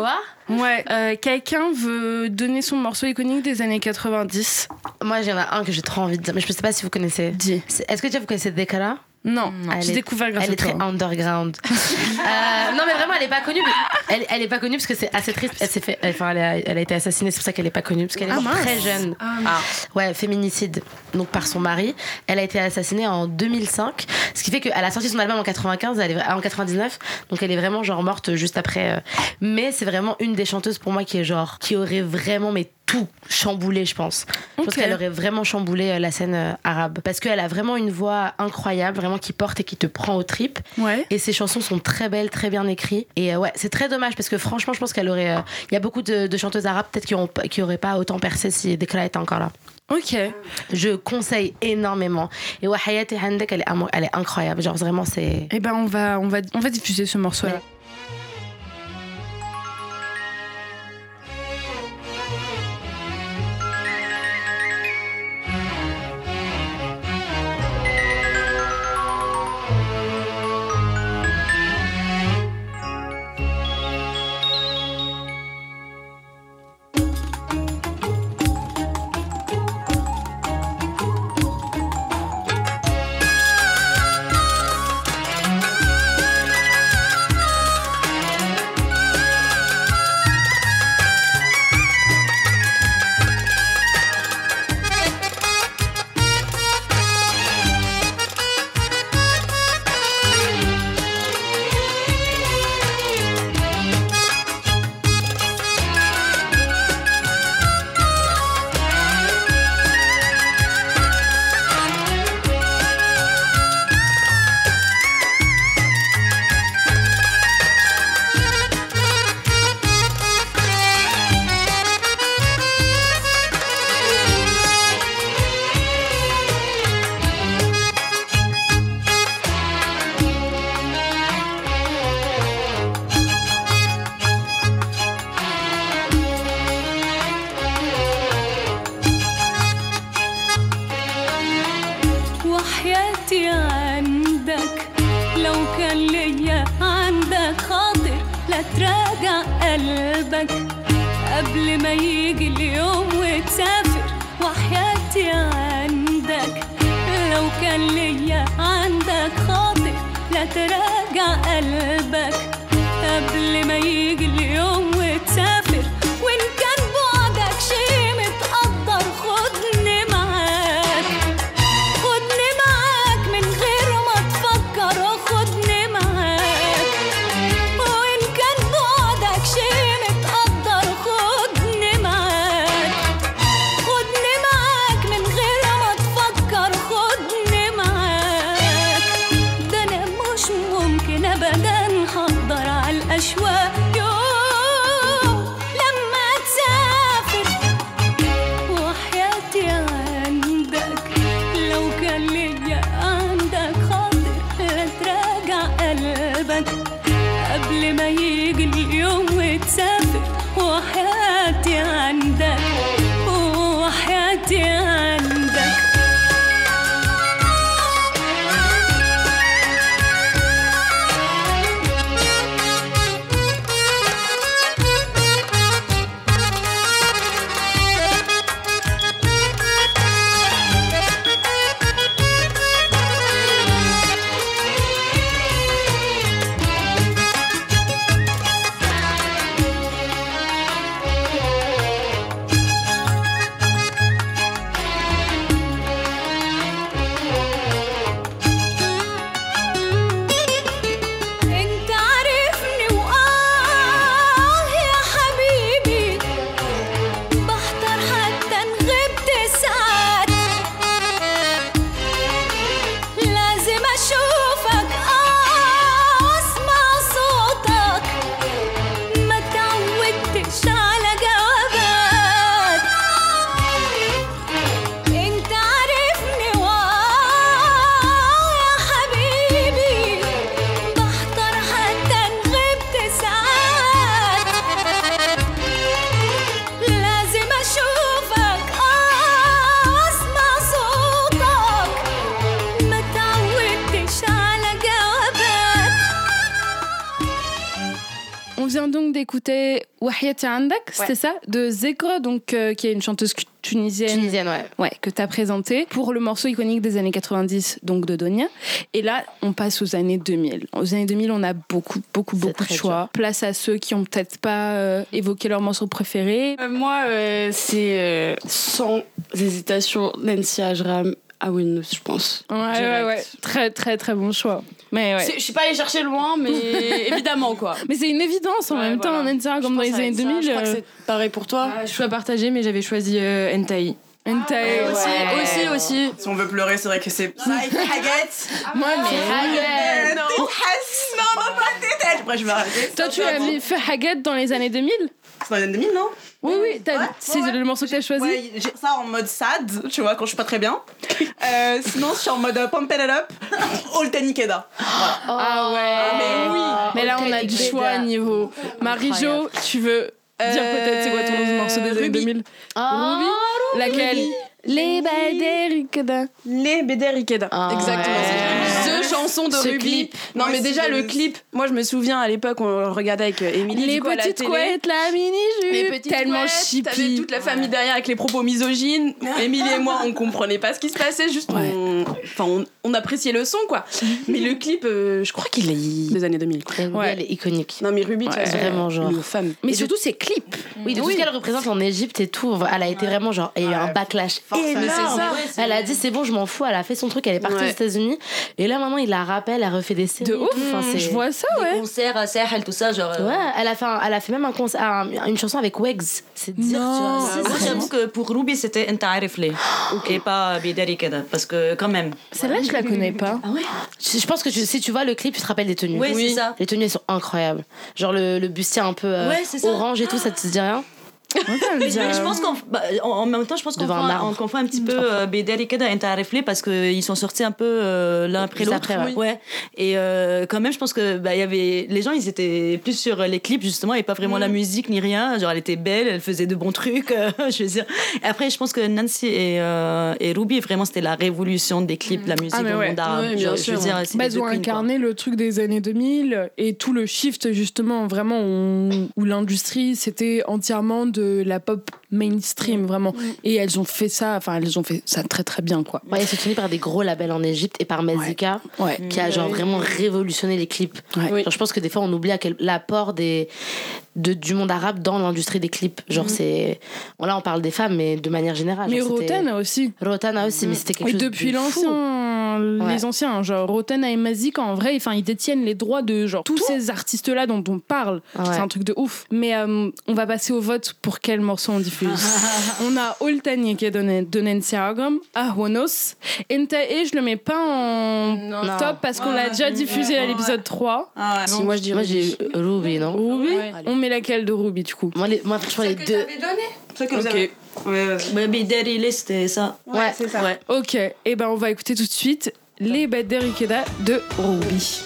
B: Quoi
G: Ouais, euh, quelqu'un veut donner son morceau iconique des années 90
B: Moi, il y en a un que j'ai trop envie de dire, mais je sais pas si vous connaissez.
G: Dis.
B: Est-ce que déjà vous connaissez Dekara?
G: Non,
B: Elle
G: j'ai découvert grâce
B: Elle
G: à
B: est très underground. Euh, non, mais vraiment, elle est pas connue. Elle, elle est pas connue parce que c'est assez triste. Elle fait, enfin, elle a, elle a été assassinée. C'est pour ça qu'elle est pas connue parce qu'elle est
G: Ah, mince.
B: très jeune. Ah. Ouais, féminicide. Donc par son mari. Elle a été assassinée en 2005. Ce qui fait qu'elle a sorti son album en 95, elle est, en 99. Donc elle est vraiment genre morte juste après. euh. Mais c'est vraiment une des chanteuses pour moi qui est genre qui aurait vraiment mais tout chamboulé, je pense. Je pense qu'elle aurait vraiment chamboulé euh, la scène euh, arabe. Parce qu'elle a vraiment une voix incroyable, vraiment qui porte et qui te prend aux tripes. Et ses chansons sont très belles, très bien écrites. Et euh, ouais, c'est très dommage parce que franchement, je pense qu'elle aurait. Il y a beaucoup de, chanteuses arabes peut-être qui n'auraient pas autant percé si Dekla était encore là.
G: Ok.
B: Je conseille énormément. Et ouais, et Handek, elle est, elle est incroyable. Genre vraiment, c'est.
G: Eh ben, on va, on va, on va diffuser ce morceau-là.
M: قبل ما يجي اليوم وتسافر وحياتي عندك. لو كان ليا عندك خاطر لا تراجع قلبك. قبل ما يجي اليوم
G: vient donc d'écouter Wahiyati Andak, c'était ça De Zekra, donc, euh, qui est une chanteuse tunisienne.
B: Tunisienne, ouais.
G: Ouais, que tu as présenté pour le morceau iconique des années 90, donc de Donia. Et là, on passe aux années 2000. Aux années 2000, on a beaucoup, beaucoup, beaucoup de choix. Place à ceux qui ont peut-être pas euh, évoqué leur morceau préféré.
H: Euh, moi, euh, c'est euh, sans hésitation Nancy Ajram à Windows, je pense.
G: Ouais, ouais,
H: Direct.
G: ouais. Très, très, très bon choix. Mais ouais.
H: Je suis pas allée chercher loin, mais évidemment, quoi.
G: Mais c'est une évidence en
H: Ouais,
G: même temps, comme dans les années
H: avec ça,
G: 2000.
H: Je crois que
G: euh,
H: c'est pareil pour toi.
I: Ah, je suis à partager, mais j'avais choisi euh, Entai.
G: Hentai,
H: aussi,
G: ouais.
H: aussi, aussi.
E: Si on veut pleurer, c'est vrai que c'est. Haggett.
G: Moi, mais.
E: Non, non, pas. Après, je vais arrêter.
G: Toi, tu as mis fait Haggett dans les années 2000
E: C'est dans les années 2000, non?
G: Oui, oui. t'as-
E: Ouais,
G: c'est
E: ouais,
G: le morceau que tu as choisi
E: Ouais, j'ai ça en mode sad, tu vois, quand je suis pas très bien. Euh, sinon, je suis en mode euh, pump it up, Old Nikeda. Voilà.
G: Ah ouais.
E: mais oui.
G: Mais là, on a du choix niveau. Marie-Jo, tu veux dire peut-être c'est quoi ton morceau des années
H: Ruby.
G: 2000 Ruby? Laquelle? Les Baderikeda.
J: Les BD Rikeda.
B: Ah,
J: Exactement.
B: ouais.
J: The chanson de
B: Ce
J: Ruby.
B: clip.
J: Non,
E: Moi
J: mais déjà, le clip, moi je me souviens à l'époque, on le regardait avec euh, Émilie.
G: Les petites couettes, la mini-jupe. Tellement
J: couettes, T'avais toute la famille derrière avec les propos misogynes. Émilie et moi, on comprenait pas ce qui se passait, juste on, enfin, on, on appréciait le son, quoi. Mais le clip, euh, je crois qu'il est des années 2000. Quoi.
G: Ouais.
B: elle est iconique.
J: Non, mais Ruby,
B: Ouais,
J: façon,
B: vraiment, genre.
J: une femme.
G: Mais
B: Et de-
G: surtout, ses clips.
B: Oui, de tout ce qu'elle représente en Égypte et tout, elle a été vraiment genre, il y a eu un backlash énorme.
J: c'est ça.
B: Elle a dit c'est bon, je m'en fous, elle a fait son truc, elle est partie aux États-Unis. Et là maintenant, il la rappelle, elle refait des séries.
G: De ouf.
B: tout. Enfin, c'est-
G: Je vois ça,
K: Des
G: ouais.
K: concerts à Sahel, tout ça, genre. euh,
B: Ouais, elle a fait, un- elle a fait même un concert, un- une chanson avec Wegs. C'est dire,
G: Non.
B: tu vois.
K: Moi, j'avoue que pour Ruby, c'était Enta Arifle et pas Bidari Keda. Parce que, quand même.
G: Celle-là, je la connais pas.
K: Ah ouais?
B: Je je pense que tu- si tu vois le clip, tu te rappelles des tenues.
K: Oui, c'est ça.
B: Les tenues, elles sont incroyables. Genre le, le bustier un peu euh,
K: Ouais,
B: orange et tout, ça te dit rien?
K: Mais je, pense qu'en bah, en, même temps, je pense qu'on confond, confond un petit peu euh, et Arifle parce qu'ils sont sortis un peu euh, l'un après l'autre.
B: ouais.
K: ouais. Et euh, quand même, je pense que bah, il y avait les gens, ils étaient plus sur les clips justement et pas vraiment la musique ni rien. Genre, elle était belle, elle faisait de bons trucs. euh, je veux dire. Et après, je pense que Nancy et, euh, et Ruby, vraiment, c'était la révolution des clips, de la musique
G: Ah, mais
K: dans
G: ouais.
K: le monde arabe.
J: Ouais, bien
K: Je- je veux dire,
G: Bah, ont incarné le truc des années 2000 et tout le shift justement vraiment où, où l'industrie c'était entièrement de la pop mainstream vraiment. Et elles ont fait ça enfin elles ont fait ça très très bien quoi.
B: Ouais, ils sont par des gros labels en Égypte et par Mezika,
G: ouais.
B: qui a genre vraiment révolutionné les clips.
G: Ouais.
B: Genre, je pense que des fois, on oublie à quel l'apport des de, du monde arabe dans l'industrie des clips. Genre, c'est bon, là, on parle des femmes, mais de manière générale.
G: mais Roten aussi.
B: Rotana aussi, mais c'était quelque
G: et
B: chose
G: depuis
B: de
G: l'ancien
B: Ouais.
G: les anciens genre Roten et Mazik en vrai enfin ils détiennent les droits de genre tous ces artistes là dont on parle.
B: Ouais.
G: c'est un truc de ouf. Mais euh, on va passer au vote pour quel morceau on diffuse. On a Oltani qui est donné de Nancy Argam Ahwanos Entae je le mets pas en
B: Non.
G: top parce qu'on l'a déjà diffusé à l'épisode 3
E: Ah ouais.
J: Si, moi je dirais.
B: Moi, j'ai Ruby, non?
G: Ruby. On met laquelle de Ruby du coup
B: Moi, les, moi franchement, les deux.
E: C'est que vous
J: Ok.
E: avez- Ouais.
K: Ouais, Bidari, c'était ça.
B: Ouais,
E: c'est ça.
K: Ouais.
G: ok et ben on va écouter tout de suite les bêtes d'Erikeda de Ruby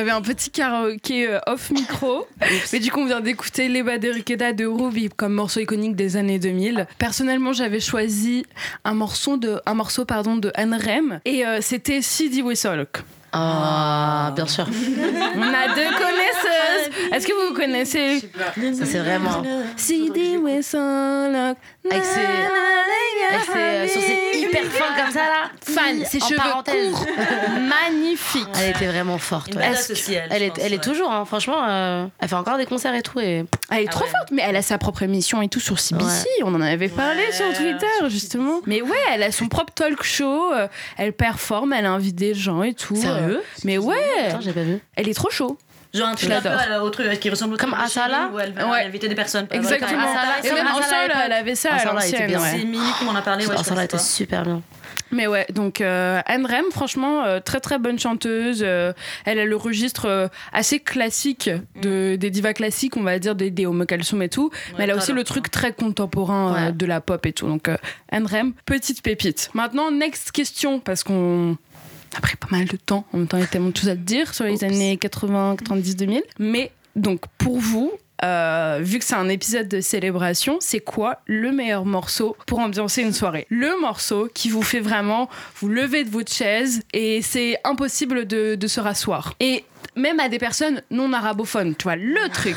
G: avait un petit karaoké euh, off micro. Mais du coup, on vient d'écouter Les Baderikeda de Ruby comme morceau iconique des années 2000. Personnellement, j'avais choisi un morceau de, un morceau, pardon, de Anne Rem et euh, c'était Sidi Wessolok.
B: Ah, bien sûr.
G: On a deux connaisseuses. Est-ce que vous connaissez?
B: Ça, c'est vraiment.
G: Sidi.
B: Avec ses, avec ses euh, sourcils hyper fins comme ça là.
G: Fan, ses
B: En
G: cheveux
B: parenthèse.
G: courts, magnifiques.
B: Elle était vraiment forte. Ouais.
K: badass aussi, elle, je
B: est,
K: pense,
B: elle est toujours, hein, franchement, euh, elle fait encore des concerts et tout. Et...
G: Elle est
K: Ah
G: trop
K: ouais.
G: forte, mais elle a sa propre émission et tout sur CBC.
B: Ouais.
G: On en avait parlé
K: Ouais,
G: sur Twitter, justement. Mais ouais, elle a son propre talk show. euh, Elle performe, elle invite des gens et tout.
B: Sérieux?
G: euh, Mais ouais,
B: Attends, j'ai pas vu.
G: elle est trop chaud.
K: Genre un truc un peu à- au truc qui ressemble au
B: Comme Asala
K: où elle va
G: Ouais.
K: inviter des personnes.
G: Exactement.
B: Asala,
G: Et même en
B: Asala
G: elle avait ça à
B: Asala, était
G: l'ancienne.
K: C'est Mimi qui m'en a parlé. Ouais, je
B: ça
K: connais
B: a été
K: pas.
B: super bien.
G: Mais ouais, donc euh, Anne Rem, franchement, euh, très très bonne chanteuse. euh, elle a le registre euh, assez classique de, des divas classiques, on va dire, des, des Homo Kalsum et tout. mais elle a aussi le truc très contemporain euh,
B: Ouais.
G: de la pop et tout. Donc euh, Anne Rem, petite pépite. Maintenant, next question, parce qu'on a pris pas mal de temps. En même temps, il y a tellement de choses à te dire sur les
B: Oups.
G: années 80, 90, 2000. Mais donc, pour vous, euh, vu que c'est un épisode de célébration, c'est quoi le meilleur morceau pour ambiancer une soirée? Le morceau qui vous fait vraiment vous lever de votre chaise et c'est impossible de, de se rasseoir. Et même à des personnes non arabophones, tu vois, le truc.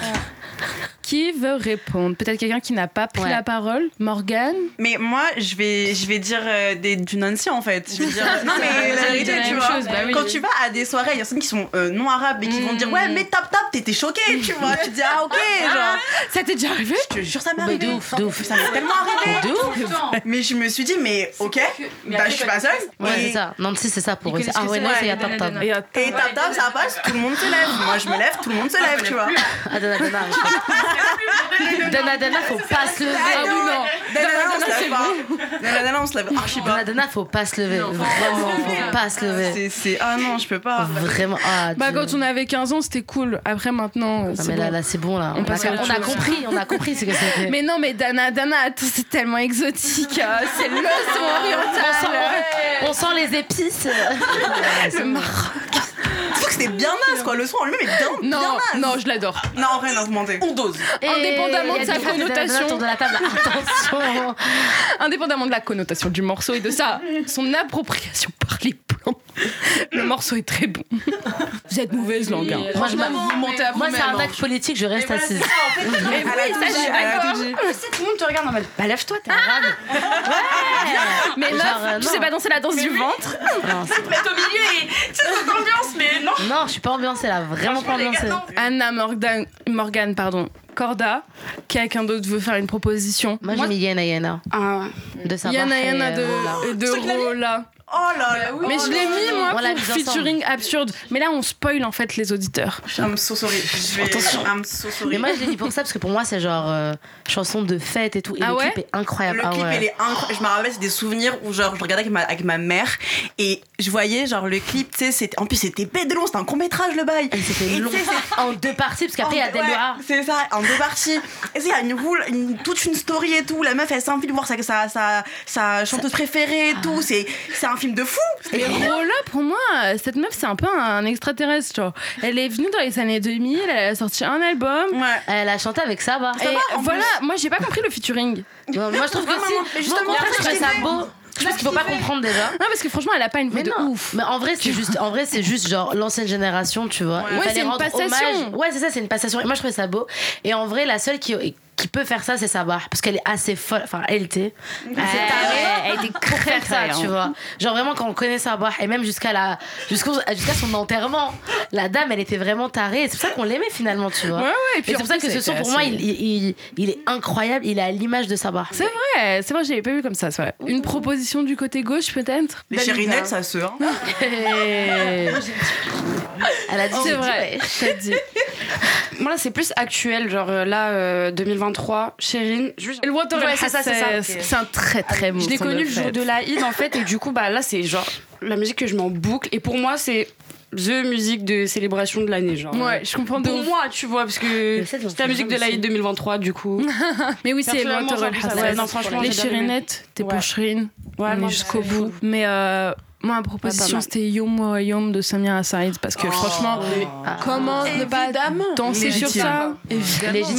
G: Qui veut répondre? Peut-être quelqu'un qui n'a pas pris
B: Ouais.
G: la parole? Morgane?
D: Mais moi, je vais, je vais dire euh, des, du Nancy en fait. Je vais dire, non, mais
G: J'allais
D: la vérité,
G: dire la
D: tu
G: même
D: vois.
G: chose, bah oui.
D: Quand tu vas à des soirées, il y a certaines qui sont euh, non arabes et qui vont te dire, ouais, mais tap tap, t'étais choqué, tu vois. Tu te dis, ah, ok, genre.
G: Ça t'est déjà arrivé?
D: Je te jure, ça m'est
B: Mais
D: arrivé.
B: de ouf, de ouf.
D: Ça m'est tellement arrivé.
B: De ouf
D: Mais je me suis dit, mais ok, bah, je suis pas seule.
B: Ouais,
D: Et-
B: c'est ça. Nancy, c'est ça pour eux. Ah ouais, y a Tap Tap.
G: Et,
D: Et tap tap, ça passe, tout le monde se lève. Moi, je me lève, tout le monde se lève, tu vois.
B: Dana, Dana. Faut pas se lever.
D: Ah oui, non. Dana, on se
G: c'est
D: lève pas. Dana, Dana, on se lève archi pas.
B: Dana, Dana, faut pas se lever. Vraiment, faut pas se lever.
D: C'est, ah non, je peux pas.
B: Vraiment. Ah,
G: Bah, quand on avait 15 ans, c'était cool. Après, maintenant, c'est
B: mais
G: bon.
B: là, là, c'est bon, là.
G: On
B: a, compris, on a compris ce que c'était.
G: Mais non, mais Dana, Dana, c'est tellement exotique. hein. C'est le son
B: on,
G: oriental.
B: sent, on sent les épices.
G: Le Maroc.
D: Sauf que c'était bien naze, quoi. Le son en lui-même est bien,
G: Non,
D: bien naze.
G: non, je l'adore.
D: Non, en vrai, non, vous mentez. On dose.
B: Et
G: Indépendamment de sa connotation.
B: autour de la table. Attention.
G: Indépendamment de la connotation du morceau et de sa, son appropriation par les le morceau est très bon. Vous êtes mauvaise langue. hein.
B: Moi, je
D: vous mentez à
B: moi c'est un acte politique, je reste assise.
G: Mais oui, ça, je suis d'accord.
H: Si tout le monde te regarde en mode, bah lève-toi, t'es arabe.
G: Mais
B: Genre,
G: meuf,
B: euh,
G: tu
B: non.
G: sais pas danser la danse du ventre
B: Non, c'est-
C: Mettre au milieu et c'est cette ambiance, mais non.
B: non, je suis pas ambiancée là, vraiment pas
C: Franchement, les
B: ambiancée.
C: gars, non.
G: Anna Morgan, Morgan, pardon, Corda, quelqu'un d'autre veut faire une proposition?
B: Moi j'ai mis Yana Yana
H: Ah ouais.
B: de Sabah.
G: Yana
B: et,
G: Yana
B: euh,
G: de, de Rola.
D: Oh là là.
G: Mais je l'ai mis moi
B: l'a
G: pour
B: ensemble.
G: featuring absurde. Mais là on spoil en fait les auditeurs.
D: I'm so sorry. Je vais. I'm so sorry.
B: Mais moi je l'ai mis pour ça parce que pour moi c'est genre euh, chanson de fête et tout. Et
G: Ah
B: le
G: ouais
B: clip est incroyable.
D: Le
B: ah
D: clip,
B: ouais.
D: il est incroyable. Je me rappelle, c'est des souvenirs où, genre, je regardais avec ma, avec ma mère et je voyais, genre, le clip, tu sais, c'était- en plus, c'était bête de long, c'était un court-métrage, le bail.
B: Et C'était long en deux parties parce qu'après il y a
D: En- ouais. C'est ça, en deux parties. Et c'est, il y a une roule, une- toute une story et tout. La meuf, elle s'envie de voir sa, sa, sa, sa chanteuse préférée et tout. C'est, c'est un film de fou.
G: Mais Rola, pour moi, cette meuf, c'est un peu un extraterrestre. genre. Elle est venue dans les années 2000, elle a sorti un album.
D: Ouais.
B: Elle a chanté avec Sabah.
G: Et voilà, moi j'ai pas compris le featuring.
B: Non, moi je trouve que
D: mais
B: si. Moi au
D: justement,
B: contraire je trouve ça beau. Je pense qu'il faut pas comprendre déjà.
G: Non, parce que franchement, elle a pas une voix
B: Mais
G: de
B: non.
G: ouf.
B: Mais en vrai, c'est juste, en vrai, c'est juste genre l'ancienne génération, tu vois.
G: Ouais,
B: fallait
G: c'est une passation.
B: hommage. Ouais, c'est ça, c'est une passation. Et moi, je trouvais ça beau. Et en vrai, la seule qui, qui peut faire ça, c'est Sabah. Parce qu'elle est assez folle. Enfin, elle était.
G: Elle était
B: pour faire ça,
G: très,
B: tu vois. Genre vraiment, quand on connaît Sabah, et même jusqu'à la, jusqu'à son enterrement, la dame, elle était vraiment tarée. C'est pour ça qu'on l'aimait finalement, tu vois.
G: Ouais, ouais, et puis
B: c'est pour ça que ce son, pour moi, il, il, il- il est incroyable. Il est à l'image de Sabah.
G: C'est vrai, c'est vrai, je l'avais pas vu comme ça, c'est vrai. Une proposition du côté gauche, peut-être?
D: Les chérinettes, ça se. Hein.
B: Elle a dit
G: C'est
B: j'ai
G: vrai,
B: dit.
H: Moi là, c'est plus actuel, genre euh, là, euh, 2023, Chérine. juste-
G: Le Water
H: Ouais, c'est ça, c'est ça.
G: C'est un très très bon
H: Je l'ai connu
G: de
H: le jour de la Eid en fait, et du coup, bah là, c'est genre la musique que je m'en boucle. Et pour moi, c'est the musique de célébration de l'année, genre.
G: Ouais, je comprends de
H: Pour
G: ouf.
H: moi, tu vois, parce que c'est la musique de la
B: aussi.
H: Eid 2023, du coup.
G: Mais oui, c'est Water
H: ouais, non, franchement,
G: Les chérinettes, t'es
H: Ouais.
G: pour Chérine.
H: Ouais,
G: on
H: non,
G: est jusqu'au bout. Mais euh, Moi, ma proposition, c'était Yom Royaume de Samira Saïd parce que franchement, comment ne pas danser sur ça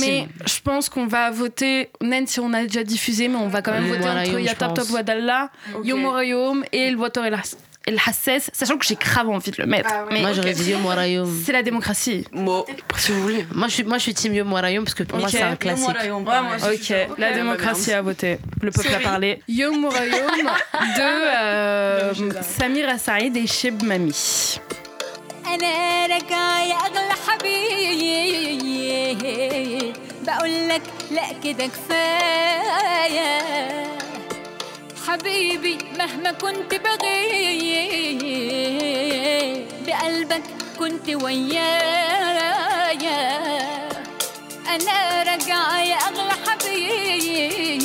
G: Mais je pense qu'on va voter, même si on a déjà diffusé, mais on va quand même voter entre Yatap Top Wadalla, Yom Royaume et le Water Elas. El Hasses, sachant que j'ai grave envie de le mettre.
B: Ah
G: mais
B: moi, j'aurais dit Yom Warayoum.
G: C'est la démocratie.
D: Bon, si vous voulez.
B: Moi, je suis, moi, je suis team Yom Warayoum parce que pour moi,
G: Ok.
B: c'est un classique.
D: Ouais, moi aussi, je suis
G: Ok, la démocratie a voté. Le peuple a parlé. Yom Royaume de euh, Samira Saïd et Sheb Mami.
N: انا راجع يا اغلى حبيب بقول لك لا كده كفايه حبيبي مهما كنت بغيب بقلبك كنت ويايا. أنا راجعه يا أغلى حبيب.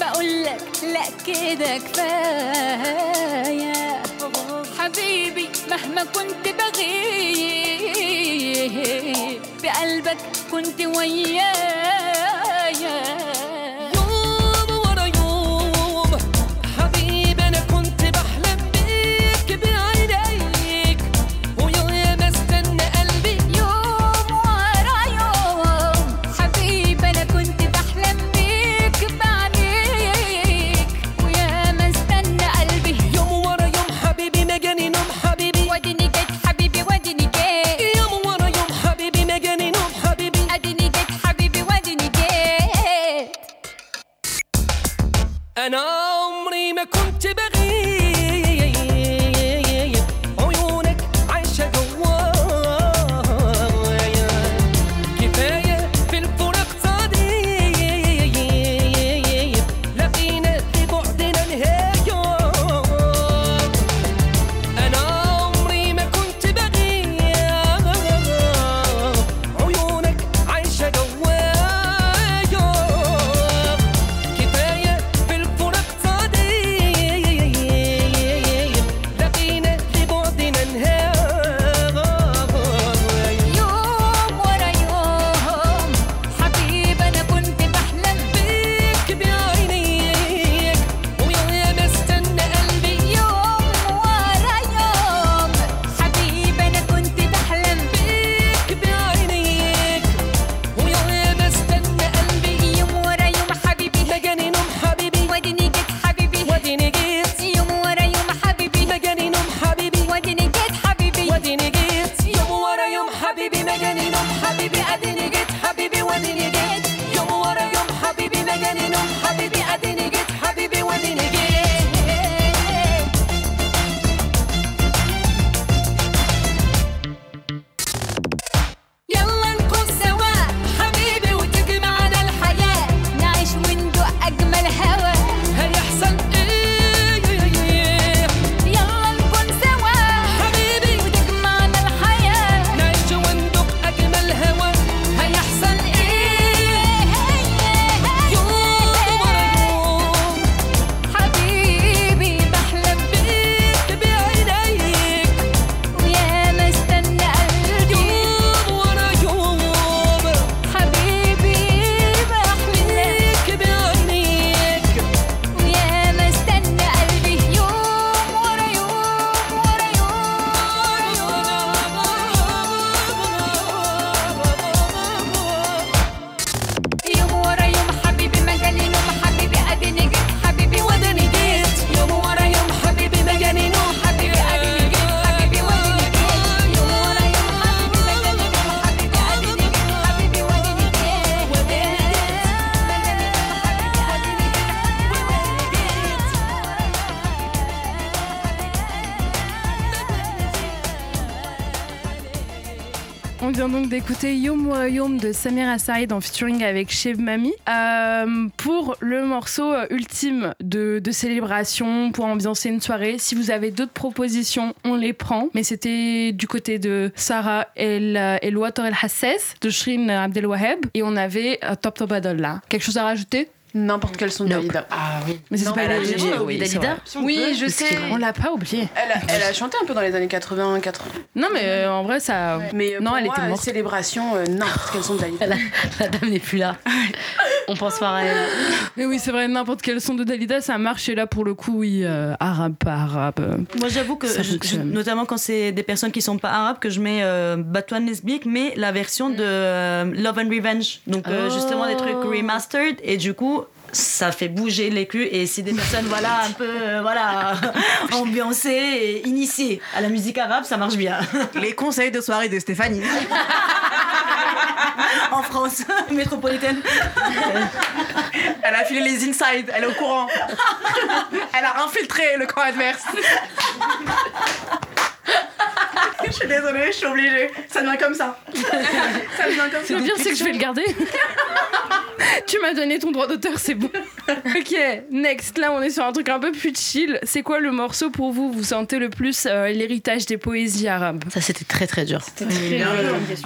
N: بقول لك لا كده كفاية. حبيبي مهما كنت بغيب بقلبك كنت ويايا.
O: انا عمري ما كنت بغيب
G: donc d'écouter Yom Yom de Samira Saïd en featuring avec Cheb Mami euh, pour le morceau euh, ultime de, de célébration pour ambiancer une soirée. Si vous avez d'autres propositions, on les prend. Mais c'était du côté de Sarah El, El Water El Hasses de Shrin Abdel Waheb et on avait euh, Top Top Adolla. Quelque chose à rajouter?
A: N'importe quel son de Dalida.
B: Ah oui.
G: Mais c'est pas
A: elle a
G: Oui,
B: oublié
G: c'est
B: Dalida.
G: Oui, je sais. On l'a pas oublié.
A: Elle a, elle a chanté un peu dans les années 80, 80.
G: Non, mais euh, en vrai, ça.
A: Mais euh,
G: non,
A: pour
G: elle
A: moi,
G: était morte.
A: célébration, euh, n'importe quel son de Dalida.
B: La, la dame n'est plus là. On pense pas à elle.
G: Mais oui, c'est vrai, n'importe quel son de Dalida, ça marche. Et là, pour le coup, oui, euh, arabe, pas arabe. euh,
K: Moi, j'avoue que, je- je- notamment quand c'est des personnes qui sont pas arabes, que je mets euh, Batouane Nesbik, mais la version de euh, Love and Revenge. Donc, euh,
B: Oh.
K: justement, des trucs remastered. Et du coup, ça fait bouger les culs. Et si des personnes, voilà, un peu, euh, voilà, ambiancées et initiées à la musique arabe, ça marche bien.
D: Les conseils de soirée de Stéphanie.
K: en France métropolitaine.
D: Elle a filé les inside, elle est au courant. Elle a infiltré le camp adverse. Je suis désolée, je suis obligée. Ça devient comme ça. Ça devient comme ça.
G: Le pire, c'est que je vais le garder. Tu m'as donné ton droit d'auteur, c'est bon. ok, next. Là, on est sur un truc un peu plus chill. C'est quoi le morceau pour vous Vous sentez le plus euh, l'héritage des poésies arabes?
B: Ça, c'était très très dur.
G: très dur.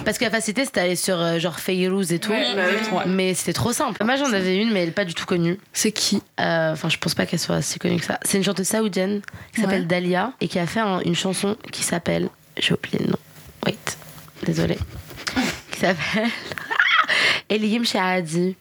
B: Parce que la facilité, c'était aller sur euh, genre Fayrouz et tout.
G: Ouais, bah. Ouais.
B: Mais c'était trop simple. Moi, j'en avais une, mais elle est pas du tout connue.
G: C'est qui?
B: Enfin, je pense pas qu'elle soit si connue que ça. C'est une chanteuse saoudienne qui s'appelle
G: Ouais.
B: Dalia et qui a fait un- une chanson qui s'appelle. J'ai oublié le nom. Wait. Désolée. qui s'appelle. Eliim Shahadi.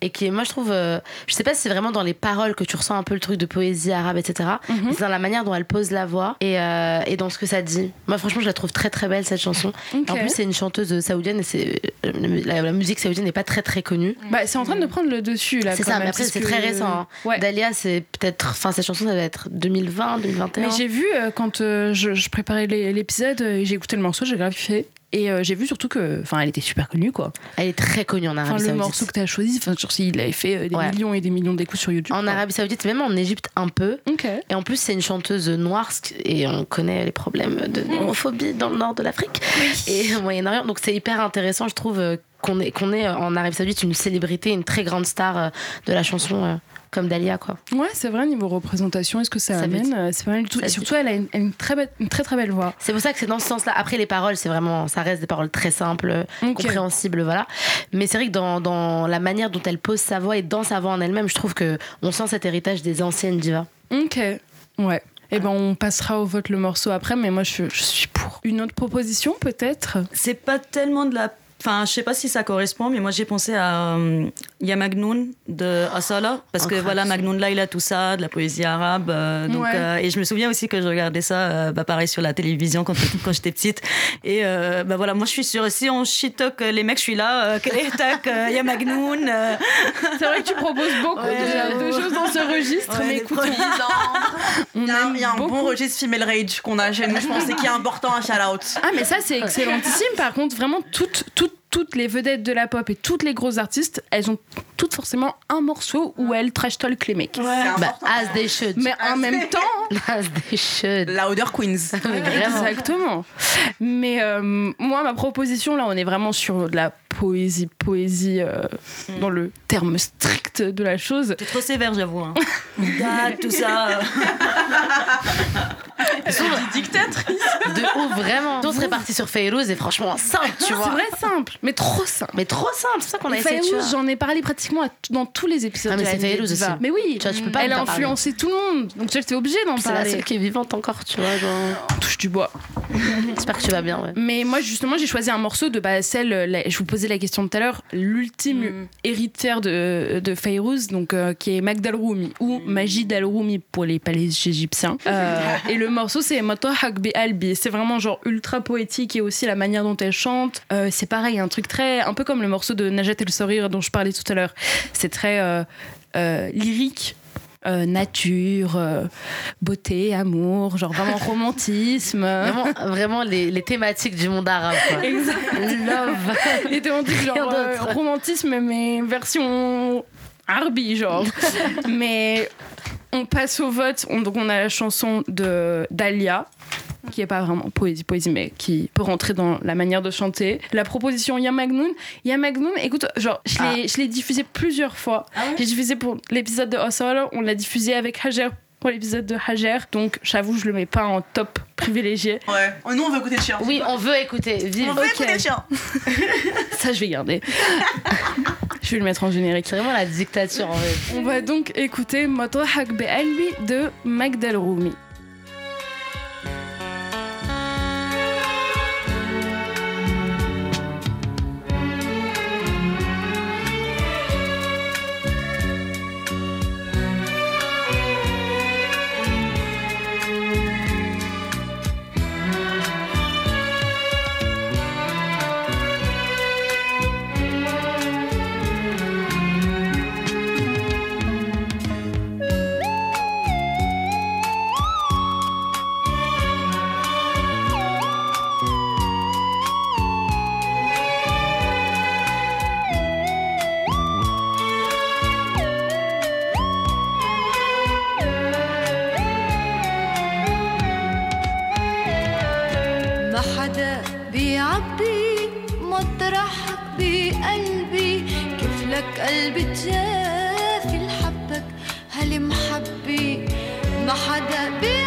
B: Et qui, moi, je trouve. euh, je sais pas si c'est vraiment dans les paroles que tu ressens un peu le truc de poésie arabe, etc.
G: Mhm.
B: mais C'est dans la manière dont elle pose la voix et, euh, et dans ce que ça dit. Moi, franchement, je la trouve très très belle cette chanson. En plus, c'est une chanteuse saoudienne et c'est, euh, la, la musique saoudienne n'est pas très très connue.
G: Bah, c'est en train de prendre le dessus là.
B: C'est ça, mais après, c'est
G: que-
B: très récent. hein. Dahlia, c'est peut-être. Enfin, cette chanson, ça va être 2020, 2021.
G: Mais j'ai vu euh, quand je, je préparais l'é- l'épisode, j'ai écouté le morceau, j'ai grave kiffé. Et euh, j'ai vu surtout que, enfin, elle était super connue quoi.
B: Elle est très connue en Arabie
G: le
B: Saoudite.
G: morceau que tu as choisi, enfin, il avait fait euh, des
B: Ouais.
G: millions et des millions d'écoutes sur YouTube.
B: En
G: quoi.
B: Arabie Saoudite, même en Égypte un peu. Et en plus, c'est une chanteuse noire et on connaît les problèmes de homophobie dans le nord de l'Afrique et au Moyen-Orient. Donc c'est hyper intéressant, je trouve, euh, qu'on ait, qu'on ait en Arabie Saoudite une célébrité, une très grande star de la chanson comme Dalia, quoi.
G: Ouais, c'est vrai, niveau représentation, est-ce que ça,
B: Ça
G: amène euh, C'est pas mal du tout.
B: ça
G: Et
B: dit-
G: surtout, elle a une, très, belle- une très très belle voix.
B: C'est pour ça que c'est dans ce sens-là. Après, les paroles, c'est vraiment, ça reste des paroles très simples, compréhensibles, voilà. Mais c'est vrai que dans, dans la manière dont elle pose sa voix et dans sa voix en elle-même, je trouve que on sent cet héritage des anciennes divas.
G: Ok, ouais. Et ben on passera au vote le morceau après, mais moi je, je suis pour. Une autre proposition peut-être?
K: C'est pas tellement de la. Enfin, je sais pas si ça correspond, mais moi j'ai pensé à euh, Ya Magnoun de Asala, parce que voilà, Magnoun là, il a tout ça, de la poésie arabe. euh, donc,
G: Ouais.
K: euh, et je me souviens aussi que je regardais ça, euh, bah, pareil, sur la télévision quand, quand j'étais petite. Et euh, bah voilà, moi je suis sûre, si on shit talk les mecs, je suis là, tac, euh, Ya Magnoun. euh.
G: C'est vrai que tu proposes beaucoup
K: Ouais,
G: de, choses dans ce registre,
K: Ouais,
G: mais écoute,
D: Il y a, il y a un
G: beaucoup.
D: bon registre female rage qu'on a chez nous, je pense, et qui est important à shout out.
G: Ah mais ça c'est excellentissime. Par contre, vraiment toutes, toutes, toutes les vedettes de la pop et toutes les grosses artistes, elles ont toutes forcément un morceau où elles trash talk les mecs.
B: Bah, as they should.
G: Mais en même temps,
B: As they should.
D: Louder Queens.
G: Exactement. Mais euh, moi, ma proposition, là, on est vraiment sur de la poésie, poésie euh, dans le terme strict de la chose.
K: T'es trop sévère, j'avoue. Hein. Date, tout ça. Euh.
B: dictatrice. De ouf, vraiment. On serait parti sur Fayrouz et franchement, simple, tu vois.
G: C'est vrai simple, mais trop simple.
B: Mais trop simple, c'est ça qu'on a essayé. tu
G: Fayrouz, j'en ai parlé pratiquement à dans tous les épisodes.
B: Ah, mais c'est Fayrouz aussi.
G: Mais oui,
B: Tu vois, tu peux pas
G: elle a
B: parler.
G: influencé tout le monde, donc j'étais obligée d'en
B: C'est la
G: parler.
B: seule qui est vivante encore, tu vois. Genre...
G: On touche du bois.
B: J'espère que tu vas bien, ouais.
G: Mais moi, justement, j'ai choisi un morceau de bah, celle, la- je vous posais la question tout à l'heure, l'ultime héritière de, de Fayrouz, donc, euh, qui est Magdal Roumi, ou Majid Al Roumi pour les palais égyptiens. Euh, et le morceau, c'est Motohak Bi Albi. C'est vraiment genre ultra poétique et aussi la manière dont elle chante. Euh, c'est pareil, un truc très. un peu comme le morceau de Najat El Sorir dont je parlais tout à l'heure. C'est très euh, euh, lyrique. euh, nature, euh, beauté, amour, genre vraiment romantisme.
B: Vraiment, vraiment les, les thématiques du monde arabe. Quoi. Love.
G: Les thématiques
B: Rien
G: genre euh, romantisme mais version Arby genre. mais on passe au vote. On- donc on a la chanson de Dahlia qui est pas vraiment poésie poésie mais qui peut rentrer dans la manière de chanter. La proposition Yamagnoun, Yamagnoun, écoute, genre je
B: Ah.
G: l'ai je l'ai diffusé plusieurs fois. J'ai diffusé pour l'épisode de Osol, on l'a diffusé avec Hajer pour l'épisode de Hajer. Donc j'avoue, je le mets pas en top privilégié.
D: Ouais. Nous, on veut écouter le chien.
B: Oui, on veut écouter. Vive.
D: On veut écouter le chien.
G: Ça je vais garder. je vais le mettre en générique.
B: C'est vraiment la dictature en fait.
G: On va donc écouter Motohak Be'albi de Magdal بجرحك
M: بقلبي كيف لك قلبي تجافي لحبك هل محبي؟ ما حدا
G: بيه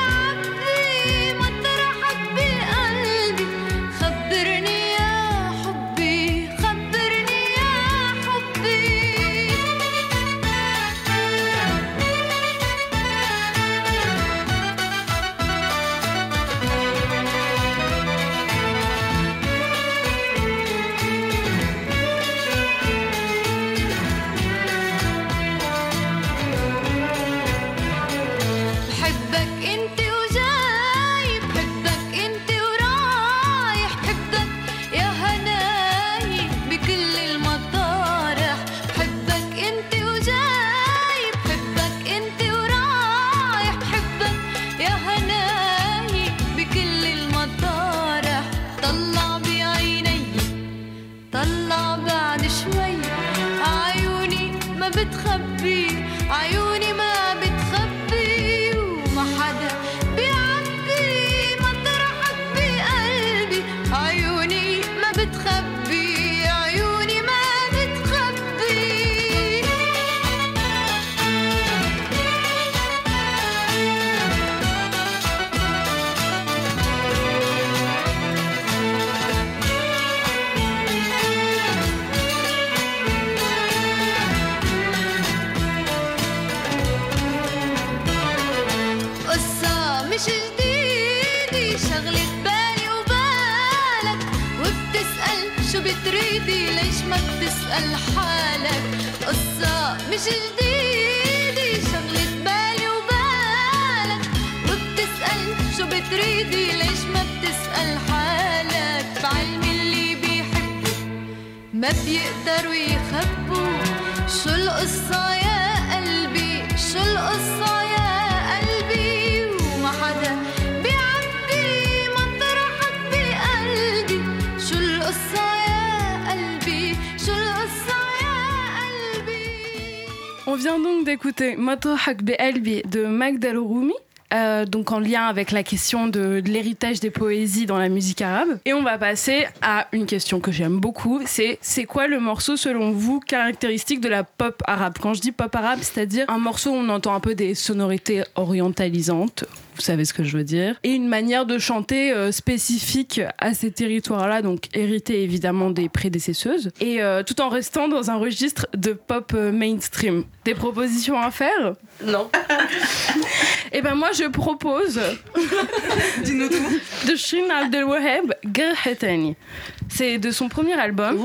G: Motohak Be'elbi de Magdal Rumi. euh, donc en lien avec la question de, de l'héritage des poésies dans la musique arabe. Et on va passer à une question que j'aime beaucoup, c'est c'est quoi le morceau selon vous caractéristique de la pop arabe? Quand je dis pop arabe, c'est-à-dire un morceau où on entend un peu des sonorités orientalisantes, vous savez ce que je veux dire, et une manière de chanter euh, spécifique à ces territoires-là, donc hérité évidemment des prédécesseuses, et euh, tout en restant dans un registre de pop euh, mainstream. Des propositions à faire?
B: Non.
G: Eh ben moi je propose
D: Dis-nous tout.
G: de Shin Abdelwaheb Gerhetani. C'est de son premier album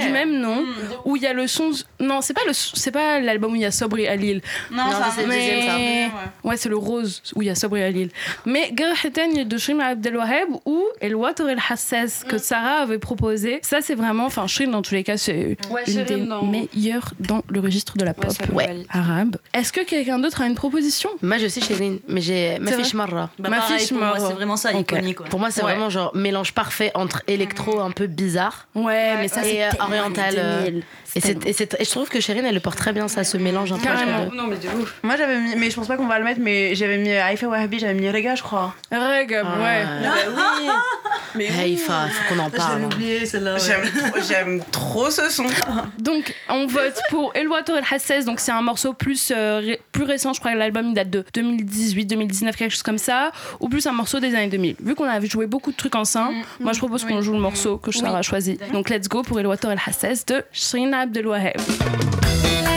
G: du même nom où il y a le son non c'est pas le c'est pas l'album où il y a Sobri Alil
D: Non, Non, ça, c'est le
G: Mais-
D: deuxième, ça.
G: ouais c'est le rose où il y a Sobri Alil mais Gerhetani de Shin Abdelwaheb ou El Water El Hassas que Sarah avait proposé ça c'est vraiment enfin Shin dans tous les cas c'est
B: Ouais,
G: une des
B: dans-
G: meilleures dans le registre de la pop arabe. Est-ce que quelqu'un d'autre a une proposition?
B: Moi, je sais Shirin, mais j'ai ma
G: C'est
B: fiche marra.
K: Bah, Ma fiche marra. c'est vraiment ça, iconique.
B: Pour moi, c'est
K: Ouais.
B: vraiment genre mélange parfait entre électro un peu bizarre.
G: Ouais, mais ça, c'est
B: et euh, oriental.
G: Les 2000.
B: Et, c'est- et, c'est- et je trouve que Shirin, elle le porte très bien, ça, ce mélange un peu.
D: Non, mais de ouf. Moi, j'avais mis, mais je pense pas qu'on va le mettre, mais j'avais mis Haïfa Wahabi, j'avais mis Rega, je crois.
G: Rega, ouais.
D: Mais
B: Eh, il faut, faut qu'on en parle. hein.
K: oublié celle-là.
D: J'aime trop- J'aime trop ce son.
G: Donc, on vote pour El Water El Hassas. Donc, c'est un morceau plus, euh, ré- plus récent. Je crois que l'album il date de 2018, 2019, quelque chose comme ça. Ou plus un morceau des années 2000. Vu qu'on a joué beaucoup de trucs ensemble, moi je propose qu'on joue le morceau que Sarah a choisi. Donc, let's go pour El Water El Hassas de Shrina Abdelwaheb.
M: يعاملني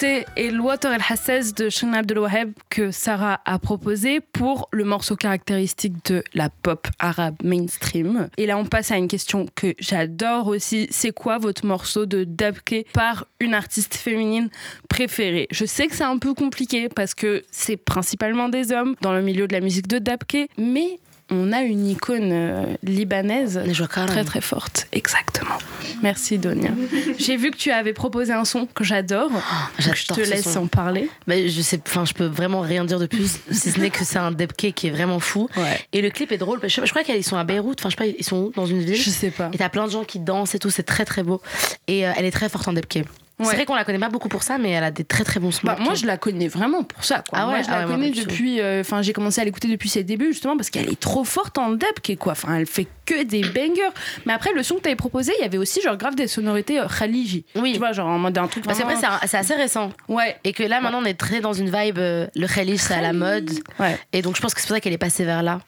G: écouter El Water El Hassas de Shana Abdelwaheb que Sarah a proposé pour le morceau caractéristique de la pop arabe mainstream. Et là, on passe à une question que j'adore aussi. C'est quoi votre morceau de dabke par une artiste féminine préférée? Je sais que c'est un peu compliqué parce que c'est principalement des hommes dans le milieu de la musique de dabke, mais on a une icône euh, libanaise très très forte. Exactement. Merci Donia. J'ai vu que tu avais proposé un son que j'adore. Donc je te laisse
B: son.
G: en parler.
B: Mais je sais, enfin, je peux vraiment rien dire de plus, si ce n'est que c'est un debke qui est vraiment fou. Et le clip est drôle. Je, je crois qu'ils sont à Beyrouth, enfin, je sais pas, ils sont où dans une ville.
G: Je sais pas.
B: Et t'as plein de gens qui dansent et tout, c'est très très beau. Et euh, elle est très forte en debke.
G: Ouais.
B: C'est vrai qu'on la connaît pas beaucoup pour ça, mais elle a des très très bons sons.
G: Bah, moi, je la connais vraiment pour ça. Quoi.
B: Ah ouais,
G: moi, je
B: ah
G: la
B: ouais, moi,
G: connais depuis. euh, Enfin, j'ai commencé à l'écouter depuis ses débuts, justement, parce qu'elle est trop forte en dub, quoi. Enfin, elle fait que des bangers. Mais après, le son que t'avais proposé, il y avait aussi, genre, grave des sonorités euh, Khaliji.
B: Oui.
G: Tu vois, genre, en mode un truc.
B: C'est vrai,
G: vraiment-
B: c'est assez récent.
G: Ouais.
B: Et que là, maintenant, on est très dans une vibe. euh, le Khalil, c'est à la mode.
G: Ouais.
B: Et donc, je pense que c'est pour ça qu'elle est passée vers là.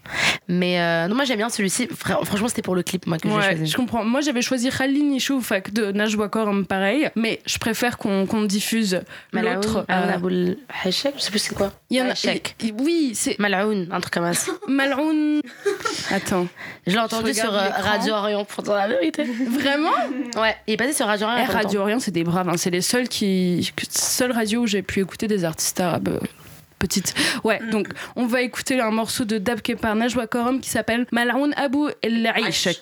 B: Mais euh, non, moi, j'aime bien celui-ci. Fra- Franchement, c'était pour le clip, moi, que j'ai
G: Ouais,
B: choisi.
G: je comprends. Moi, j'avais choisi Khalil avec de Najwa Koram, pareil. Mais je préfère qu'on diffuse l'autre. Euh,
B: je sais plus c'est quoi.
G: Il y en a. Il- Oui, c'est.
B: Malaoun, un truc comme ça.
G: Malroun. Attends.
B: Je l'ai entendu
G: Je
B: sur euh. Radio Orient, pour dire la vérité.
G: Vraiment
B: Ouais, il est passé sur Radio Orient.
G: Eh. Radio Orient, c'est des braves. hein. C'est les seuls qui. Seule radio où j'ai pu écouter des artistes arabes. Ouais, donc on va écouter un morceau de Dabke par Najwa Koram qui s'appelle Malroun Abou El Aishak.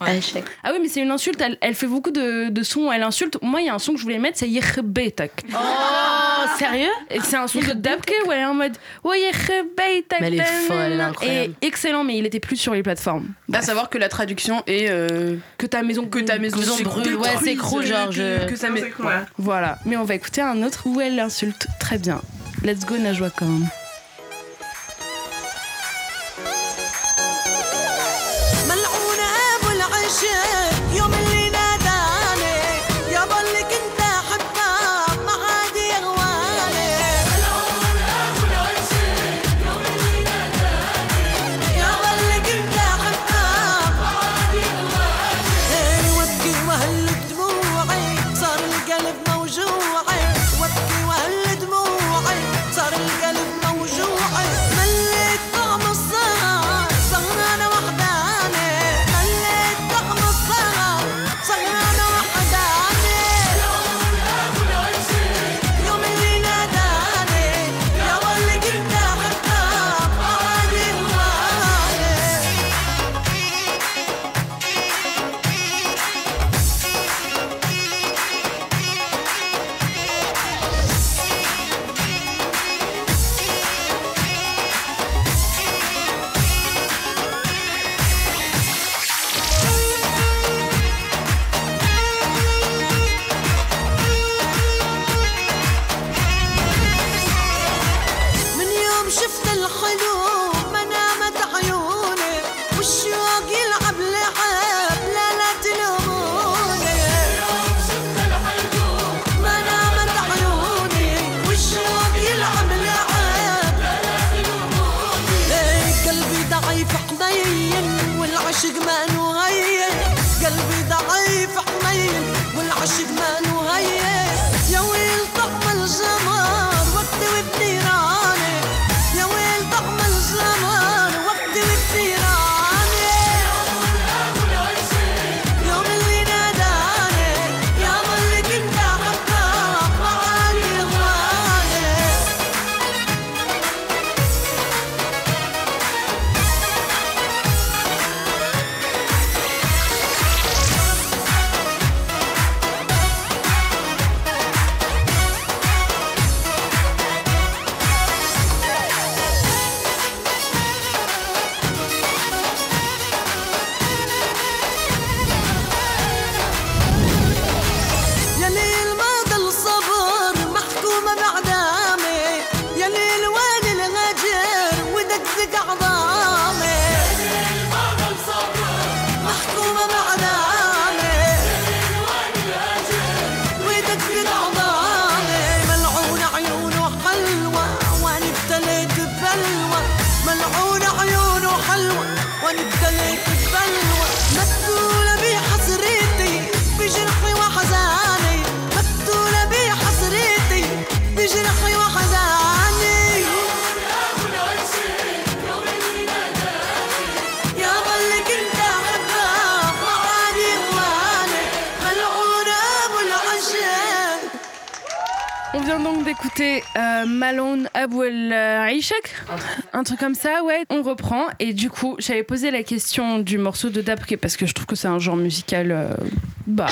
B: Hachek.
G: Ah oui, mais c'est une insulte. Elle, elle fait beaucoup de, de sons. où Elle insulte. Moi, il y a un son que je voulais mettre, c'est Yekhbeitak.
B: Oh, sérieux?
G: Et c'est un son de Dabke où elle est en mode Ouais, Yekhbeitak.
B: Mais elle est folle, elle est
G: Et
B: incroyable.
G: excellent, mais il était plus sur les plateformes.
J: À savoir que la traduction est euh,
G: Que ta maison
J: que ta maison,
B: brûle, ouais, c'est
J: détruite,
B: genre,
J: que-
B: je-
J: que ça.
G: Voilà, mais on va écouter un autre où elle l'insulte très bien. Let's go Najwa.
O: alone,
G: one girl like d'écouter euh, Malone Abouel Aishak, un truc comme ça, ouais. On reprend et du coup, j'avais posé la question du morceau de Dapke parce que je trouve que c'est un genre musical, euh, bah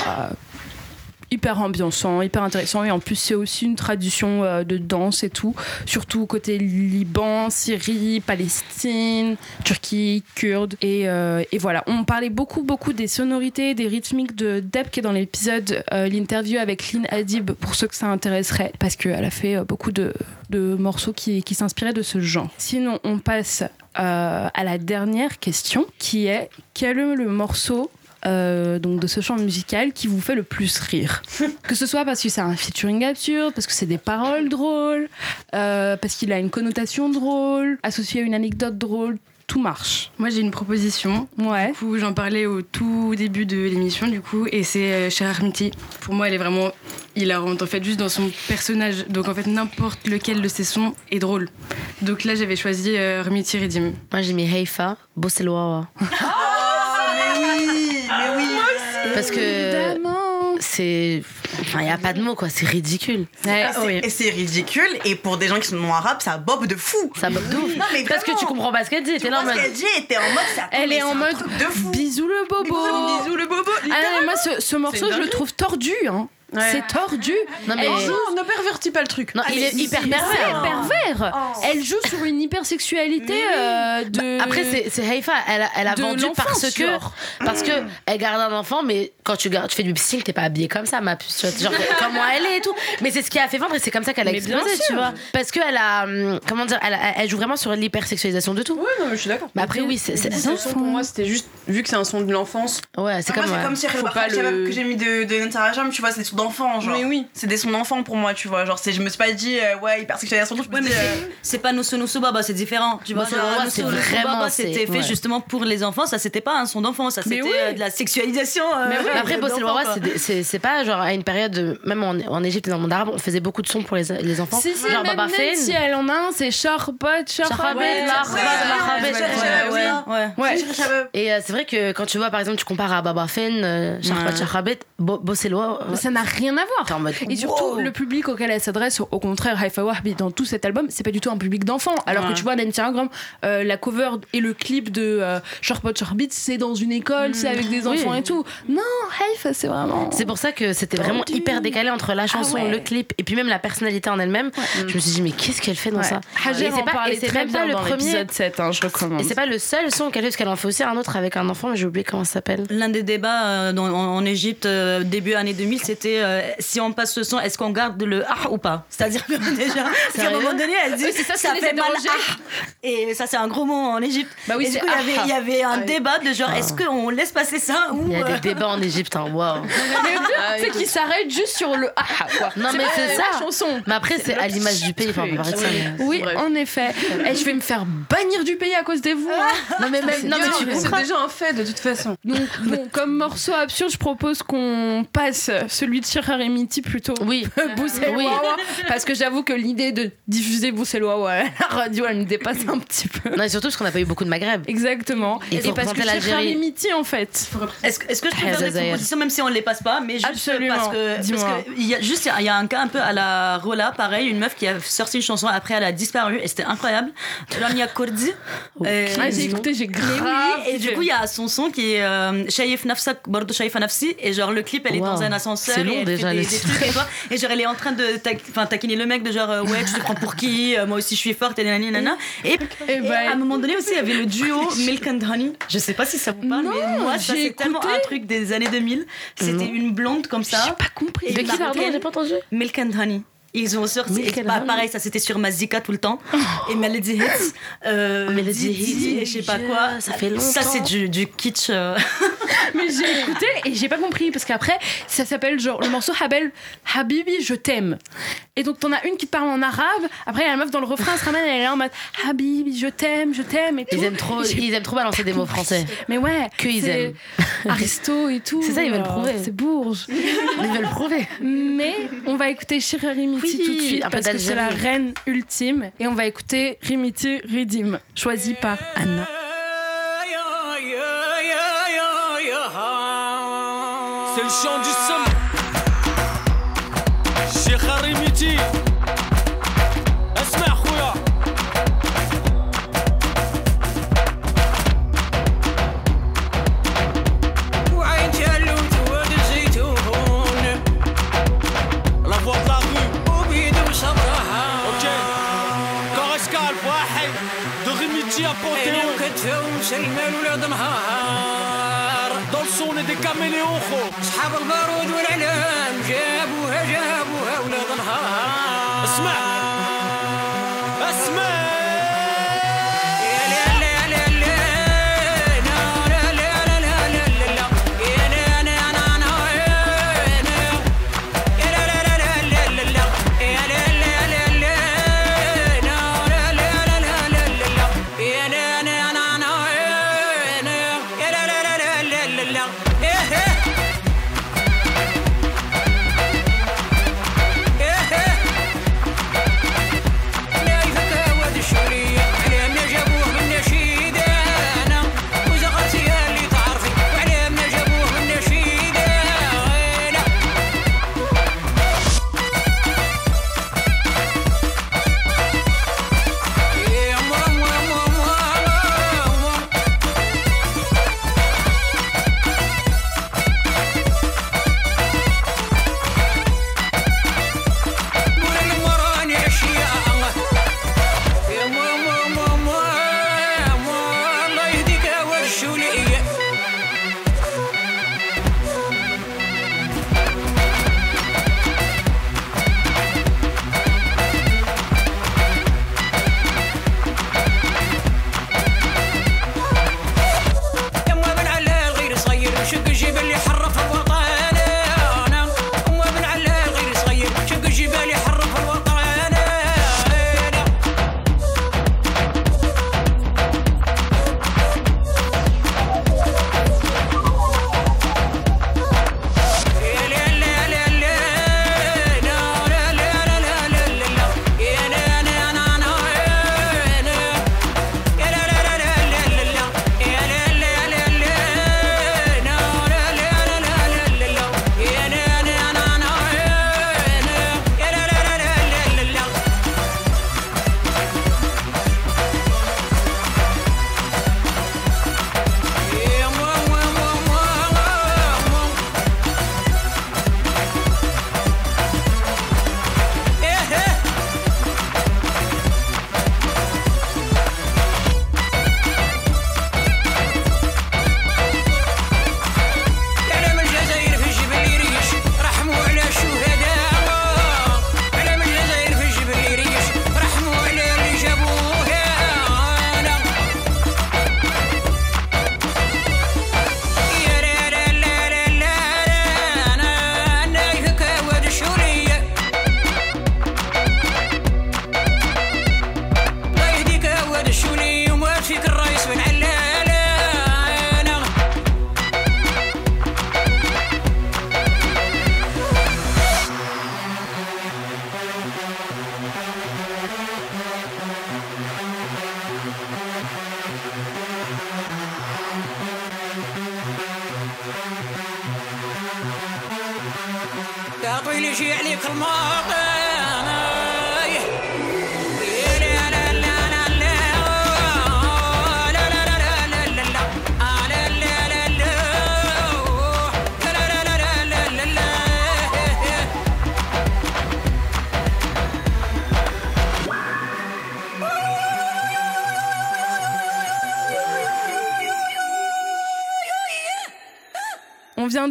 G: hyper ambiançant, hyper intéressant et en plus c'est aussi une tradition euh, de danse et tout, surtout côté Liban, Syrie, Palestine, Turquie, Kurde et, euh, et voilà. On parlait beaucoup beaucoup des sonorités, des rythmiques de Deb qui est dans l'épisode euh, l'interview avec Lynn Adib pour ceux que ça intéresserait parce qu'elle a fait beaucoup de, de morceaux qui, qui s'inspiraient de ce genre. Sinon on passe à la dernière question qui est quel est le morceau euh, donc de ce chant musical qui vous fait le plus rire. que ce soit parce que c'est un featuring absurde, parce que c'est des paroles drôles, euh, parce qu'il a une connotation drôle, associé à une anecdote drôle. Tout marche.
I: Moi, j'ai une proposition.
G: Ouais.
I: Du coup, j'en parlais au tout début de l'émission, du coup, et c'est euh, Cher Armiti. Pour moi, elle est vraiment hilarante, en fait, juste dans son personnage. Donc, en fait, n'importe lequel de ses sons est drôle. Donc là, j'avais choisi euh, Armiti Redim.
B: Moi, j'ai mis Heifa, Bosselwawa.
D: Mais oui, mais oui.
B: Parce que c'est. Enfin, il n'y a pas de mots, quoi. C'est ridicule.
D: Ah, c'est- Et c'est ridicule, et pour des gens qui sont non arabes, ça bob de fou.
B: Ça bob de ouf.
D: Non, mais
B: Parce que tu comprends pas ce qu'elle dit. T'es là en
D: ce
B: mode.
D: qu'elle dit, t'es en mode, ça
G: Elle est en mode
D: de fou.
G: bisous le bobo.
D: Bisous le bobo.
G: Ah non, moi, ce, ce morceau, je le trouve tordu. Hein. C'est tordu.
B: Non, mais-
G: Elle joue
F: ne pervertis pas le truc.
B: Non, il est hyper
G: C'est
B: pervers.
G: pervers. Elle joue sur une hypersexualité euh, de.
B: Bah, Après, c'est c'est Haifa, elle a, elle a
G: de
B: vendu parce que,
G: genre.
B: parce que elle garde un enfant, mais quand tu, gardes, tu fais du psy, t'es pas habillée comme ça, ma puce. tu vois, Genre, comment elle est et tout. Mais c'est ce qui a fait vendre et c'est comme ça qu'elle a
F: Mais
B: explosé, tu vois. Parce qu'elle a, hum, comment dire, elle, a- elle joue vraiment sur l'hypersexualisation de tout.
F: Ouais, non, mais je suis d'accord.
B: Mais après, oui, c'est. c'est-
F: Ce son, pour moi, c'était juste, vu que c'est un son de l'enfance.
B: Ouais, c'est
D: Moi,
B: comme.
D: c'est comme si que j'ai mis de, de Jam, tu vois, c'est d'enfant, genre.
F: Mais oui.
D: C'est des sons d'enfant pour moi, tu vois. Genre, je me suis pas dit, euh, ouais, hypersexualisation, je me
K: Ouais, mais
D: euh,
K: c'est- pas Noussou Noussou Baba, c'est différent. Tu vois,
B: Noussou
K: genre,
B: Baba,
K: c'était fait
B: ouais.
K: justement pour les enfants. Ça, c'était pas un son d'enfant, ça, c'était
G: oui.
K: euh, de la sexualisation. euh,
B: Mais après,
K: d'enfant,
B: Bossel Wawa, c'est pas genre à une période, de- même en, en Égypte et dans le monde arabe, on faisait beaucoup de sons pour les, les enfants.
G: Si, si,
B: genre
G: même
B: Baba Fane.
G: elle en a un, c'est Charbot, Charbot.
B: Marhabet,
K: Ouais,
B: ouais. Et euh, c'est vrai que quand tu vois, par exemple, tu compares à Baba
K: Ouais.
B: Charabet, Bo- Bosselwa,
G: Ça n'a rien à voir.
B: mode.
G: Et surtout,
B: wow.
G: le public auquel elle s'adresse, au contraire, Haifa Wahbi, dans tout cet album, c'est pas du tout un public d'enfants. Alors que tu vois, Nancy Ingram, euh, la cover et le clip de euh, Charbot Charbit, c'est dans une école, c'est avec des
B: Oui.
G: enfants et tout. Non, Haifa, c'est vraiment.
B: C'est pour ça que c'était vraiment hyper décalé entre la chanson,
G: Ah ouais.
B: le clip et puis même la personnalité en elle-même. Je me suis dit, mais qu'est-ce qu'elle fait dans
G: Ouais.
B: ça c'est
G: en
B: pas- c'est
G: très
B: même
G: bien
B: pas le premier.
G: l'épisode 7, hein, je recommande.
B: Et c'est pas le seul son qu'elle fait, parce qu'elle en fait aussi un autre avec un enfant, mais j'ai oublié comment ça s'appelle.
K: L'un des débats euh, dans- en, en Égypte euh, début année 2000, c'était euh, si on passe ce son, est-ce qu'on garde le ah ou pas? C'est-à-dire que déjà, parce qu'à un moment donné, elle dit
G: Oui, c'est ça,
K: ça fait mal ah. Et ça, c'est un gros mot en Égypte.
G: Bah oui,
K: et du
G: c'est
K: coup, il y avait-
G: ah.
K: il y avait un
G: Ouais.
K: débat de genre, est-ce qu'on laisse passer ça ou
B: Il y a
K: euh,
B: des débats en Égypte, hein, waouh.
G: C'est qu'il s'arrête juste sur le ah quoi.
B: Non, mais c'est ça.
G: la chanson.
B: Mais après, c'est à l'image du pays, enfin, on peut parler de ça. mais-
G: Oui, en effet. Et je vais me faire bannir du pays à cause des vous. hein.
B: Non, mais même, non, mais
F: c'est déjà un fait de toute façon.
G: Donc, bon, comme morceau absurde, je propose qu'on passe celui de Et Miti plutôt.
B: Oui. Oui.
G: Wawa, parce que j'avoue que l'idée de diffuser Boussel Wawa à la radio, elle me dépasse un petit peu.
B: Non, et surtout parce qu'on n'a pas eu beaucoup de Maghreb.
G: Exactement. Et
B: faut
G: parce que et Miti, en fait.
K: Est-ce que, est-ce que je peux faire des propositions même si on les passe pas mais juste
G: Absolument.
K: parce que parce que il y a juste il y a- il y, a un cas un peu à la Rola pareil une meuf qui a sorti une chanson après elle a disparu et c'était incroyable Lamia Kordi Euh,
G: Ah, j'ai écouté, j'ai grave.
K: oui, et du coup il y a son son qui est euh, Shaif Nafsak Bordo Shaif Nafsi et genre le clip elle est
B: Wow.
K: dans un ascenseur
B: C'est
K: et
B: long
K: elle
B: déjà,
K: fait des,
B: le
K: des
B: titre.
K: trucs et, genre elle est en train de enfin, taquiner le mec de genre euh, ouais tu te prends pour qui Euh, moi aussi je suis forte et nanani nana et,
G: Et
K: et
G: bah,
K: à un moment donné aussi il y avait le duo Milk and Honey je sais pas si ça vous parle
G: Non,
K: mais moi ça
G: j'ai
K: c'est tellement un truc des années 2000 c'était une blonde comme ça
G: J'ai pas compris.
B: De qui, pardon. J'ai pas entendu.
K: Milk and Honey ils ont sorti
B: Honey.
K: pareil ça c'était sur Mazika tout le temps et Melody Hits euh,
B: Melody
K: Didi
B: Hits,
K: et je sais pas quoi
B: ça fait
K: ça
B: longtemps.
K: c'est du, du kitsch euh.
G: Mais j'ai écouté et j'ai pas compris parce qu'après ça s'appelle genre le morceau Habel Habibi je t'aime et donc t'en as une qui parle en arabe après il y a la meuf dans le refrain elle se ramène elle est là en mode Habibi je t'aime je t'aime et tout
B: Ils aiment trop, ils aiment trop balancer des mots français.
G: mais ouais
B: Que ils aiment.
G: Aristo et tout
B: C'est ça, ils veulent prouver.
G: c'est Bourges
B: Ils veulent prouver.
G: mais on va écouter Shira Rimiti
B: Oui,
G: tout de suite parce que c'est la reine ultime et on va écouter Rimiti Ridim choisi par Anna
O: C'est le chant du sommet. Cheikh Harimiti.
P: سون دي كاميليون خو
O: أصحاب البارود والإعلام جابوها جابوها ولاد نهار
P: اسمع.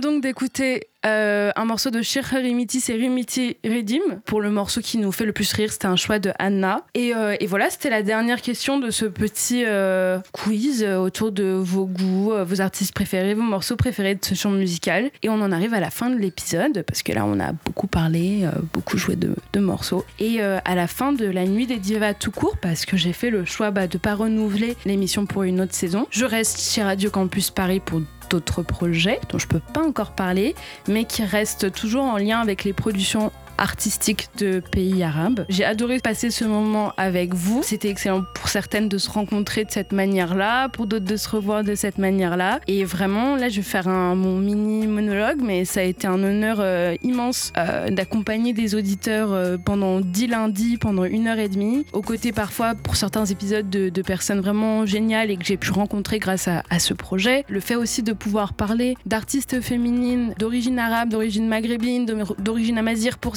G: Donc d'écouter euh, un morceau de Shir Rimiti, c'est Rimiti Redim. Pour le morceau qui nous fait le plus rire, c'était un choix de Anna. Et, euh, voilà, c'était la dernière question de ce petit euh, quiz autour de vos goûts, vos artistes préférés, vos morceaux préférés de ce genre musical. Et on en arrive à la fin de l'épisode, parce que là, on a beaucoup parlé, beaucoup joué de, de morceaux. Et à la fin de la nuit des divas tout court, parce que j'ai fait le choix bah, de pas renouveler l'émission pour une autre saison, je reste chez Radio Campus Paris pour d'autres projets dont je peux pas encore parler, mais qui restent toujours en lien avec les productions artistique de pays arabes. J'ai adoré passer ce moment avec vous. C'était excellent pour certaines de se rencontrer de cette manière-là, pour d'autres de se revoir de cette manière-là. Et vraiment, là, je vais faire un, mon mini monologue, mais ça a été un honneur euh, immense euh, d'accompagner des auditeurs euh, pendant dix lundis, pendant une heure et demie, aux côtés parfois pour certains épisodes de, personnes vraiment géniales et que j'ai pu rencontrer grâce à, à ce projet. Le fait aussi de pouvoir parler d'artistes féminines d'origine arabe, d'origine maghrébine, d'origine amazigh pour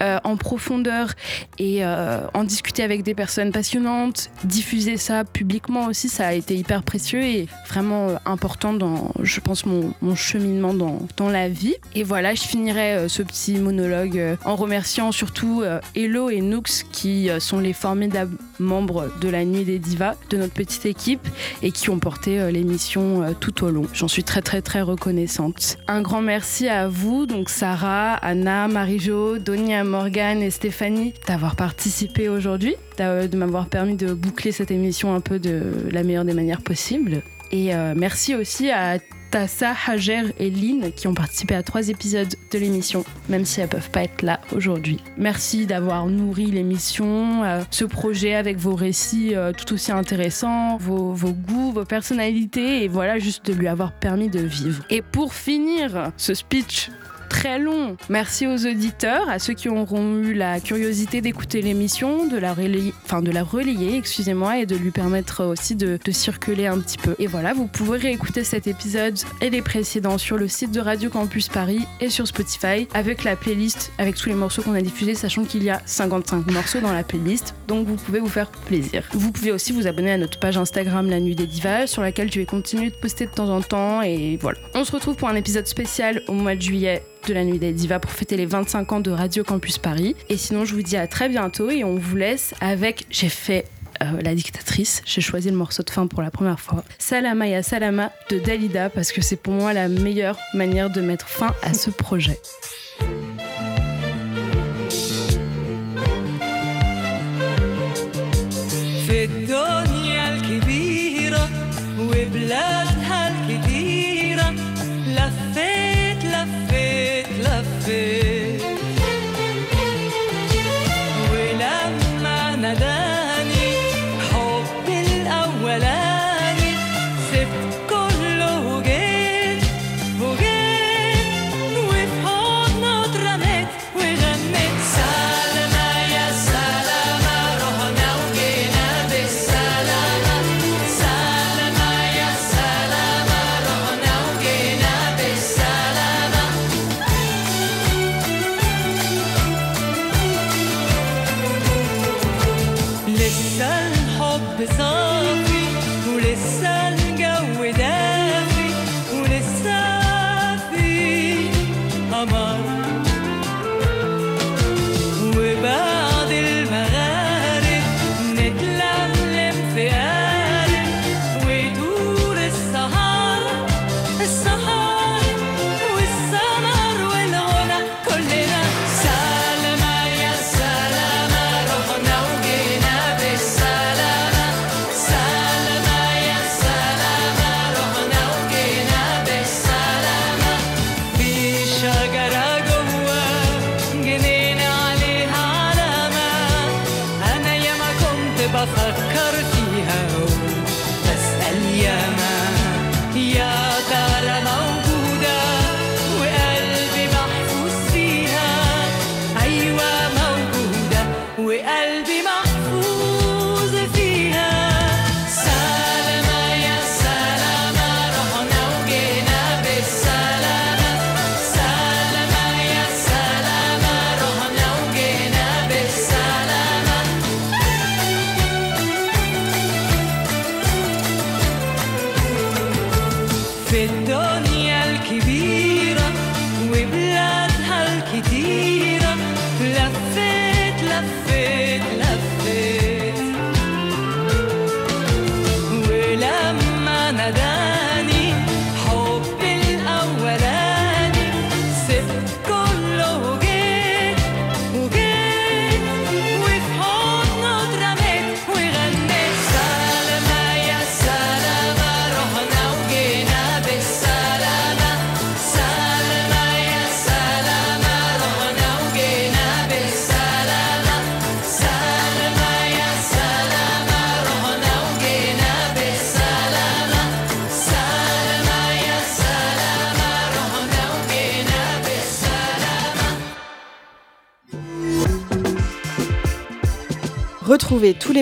G: euh, en profondeur et euh, en discuter avec des personnes passionnantes, diffuser ça publiquement aussi, ça a été hyper précieux et vraiment euh, important dans, je pense, mon, cheminement dans, dans la vie. Et voilà, je finirai ce petit monologue en remerciant surtout Hello et Nooks qui sont les formidables membres de la Nuit des Divas, de notre petite équipe et qui ont porté euh, l'émission euh, tout au long. J'en suis très très très reconnaissante. Un grand merci à vous, donc Sarah, Anna, Marie-Jo, Donia, Morgane et Stéphanie d'avoir participé aujourd'hui, d'a- de m'avoir permis de boucler cette émission un peu de la meilleure des manières possibles. Et euh, merci aussi à Tassa, Hajer et Lynn qui ont participé à trois épisodes de l'émission, même si elles peuvent pas être là aujourd'hui. Merci d'avoir nourri l'émission, euh, ce projet avec vos récits euh, tout aussi intéressants, vos goûts, vos personnalités, et voilà, juste de lui avoir permis de vivre. Et pour finir ce speech très long. Merci aux auditeurs, à ceux qui auront eu la curiosité d'écouter l'émission, de la relayer, enfin de la relayer, excusez-moi, et de lui permettre aussi de, circuler un petit peu. Et voilà, vous pouvez réécouter cet épisode et les précédents sur le site de Radio Campus Paris et sur Spotify avec la playlist, avec tous les morceaux qu'on a diffusés, sachant qu'il y a 55 morceaux dans la playlist, donc vous pouvez vous faire plaisir. Vous pouvez aussi vous abonner à notre page Instagram La Nuit des Divas, sur laquelle je vais continuer de poster de temps en temps, et voilà. On se retrouve pour un épisode spécial au mois de juillet de la Nuit des Divas pour fêter les 25 ans de Radio Campus Paris. Et sinon, je vous dis à très bientôt et on vous laisse avec. J'ai fait. euh, la dictatrice, j'ai choisi le morceau de fin pour la première fois. Salama ya Salama de Dalida parce que c'est pour moi la meilleure manière de mettre fin à ce projet.
L: في الدنيا الكبيرة وبلادها
A: day.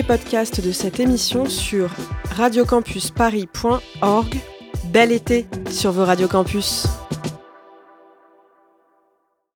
A: Les podcasts de cette émission sur radiocampusparis.org. Bel été sur vos radios campus.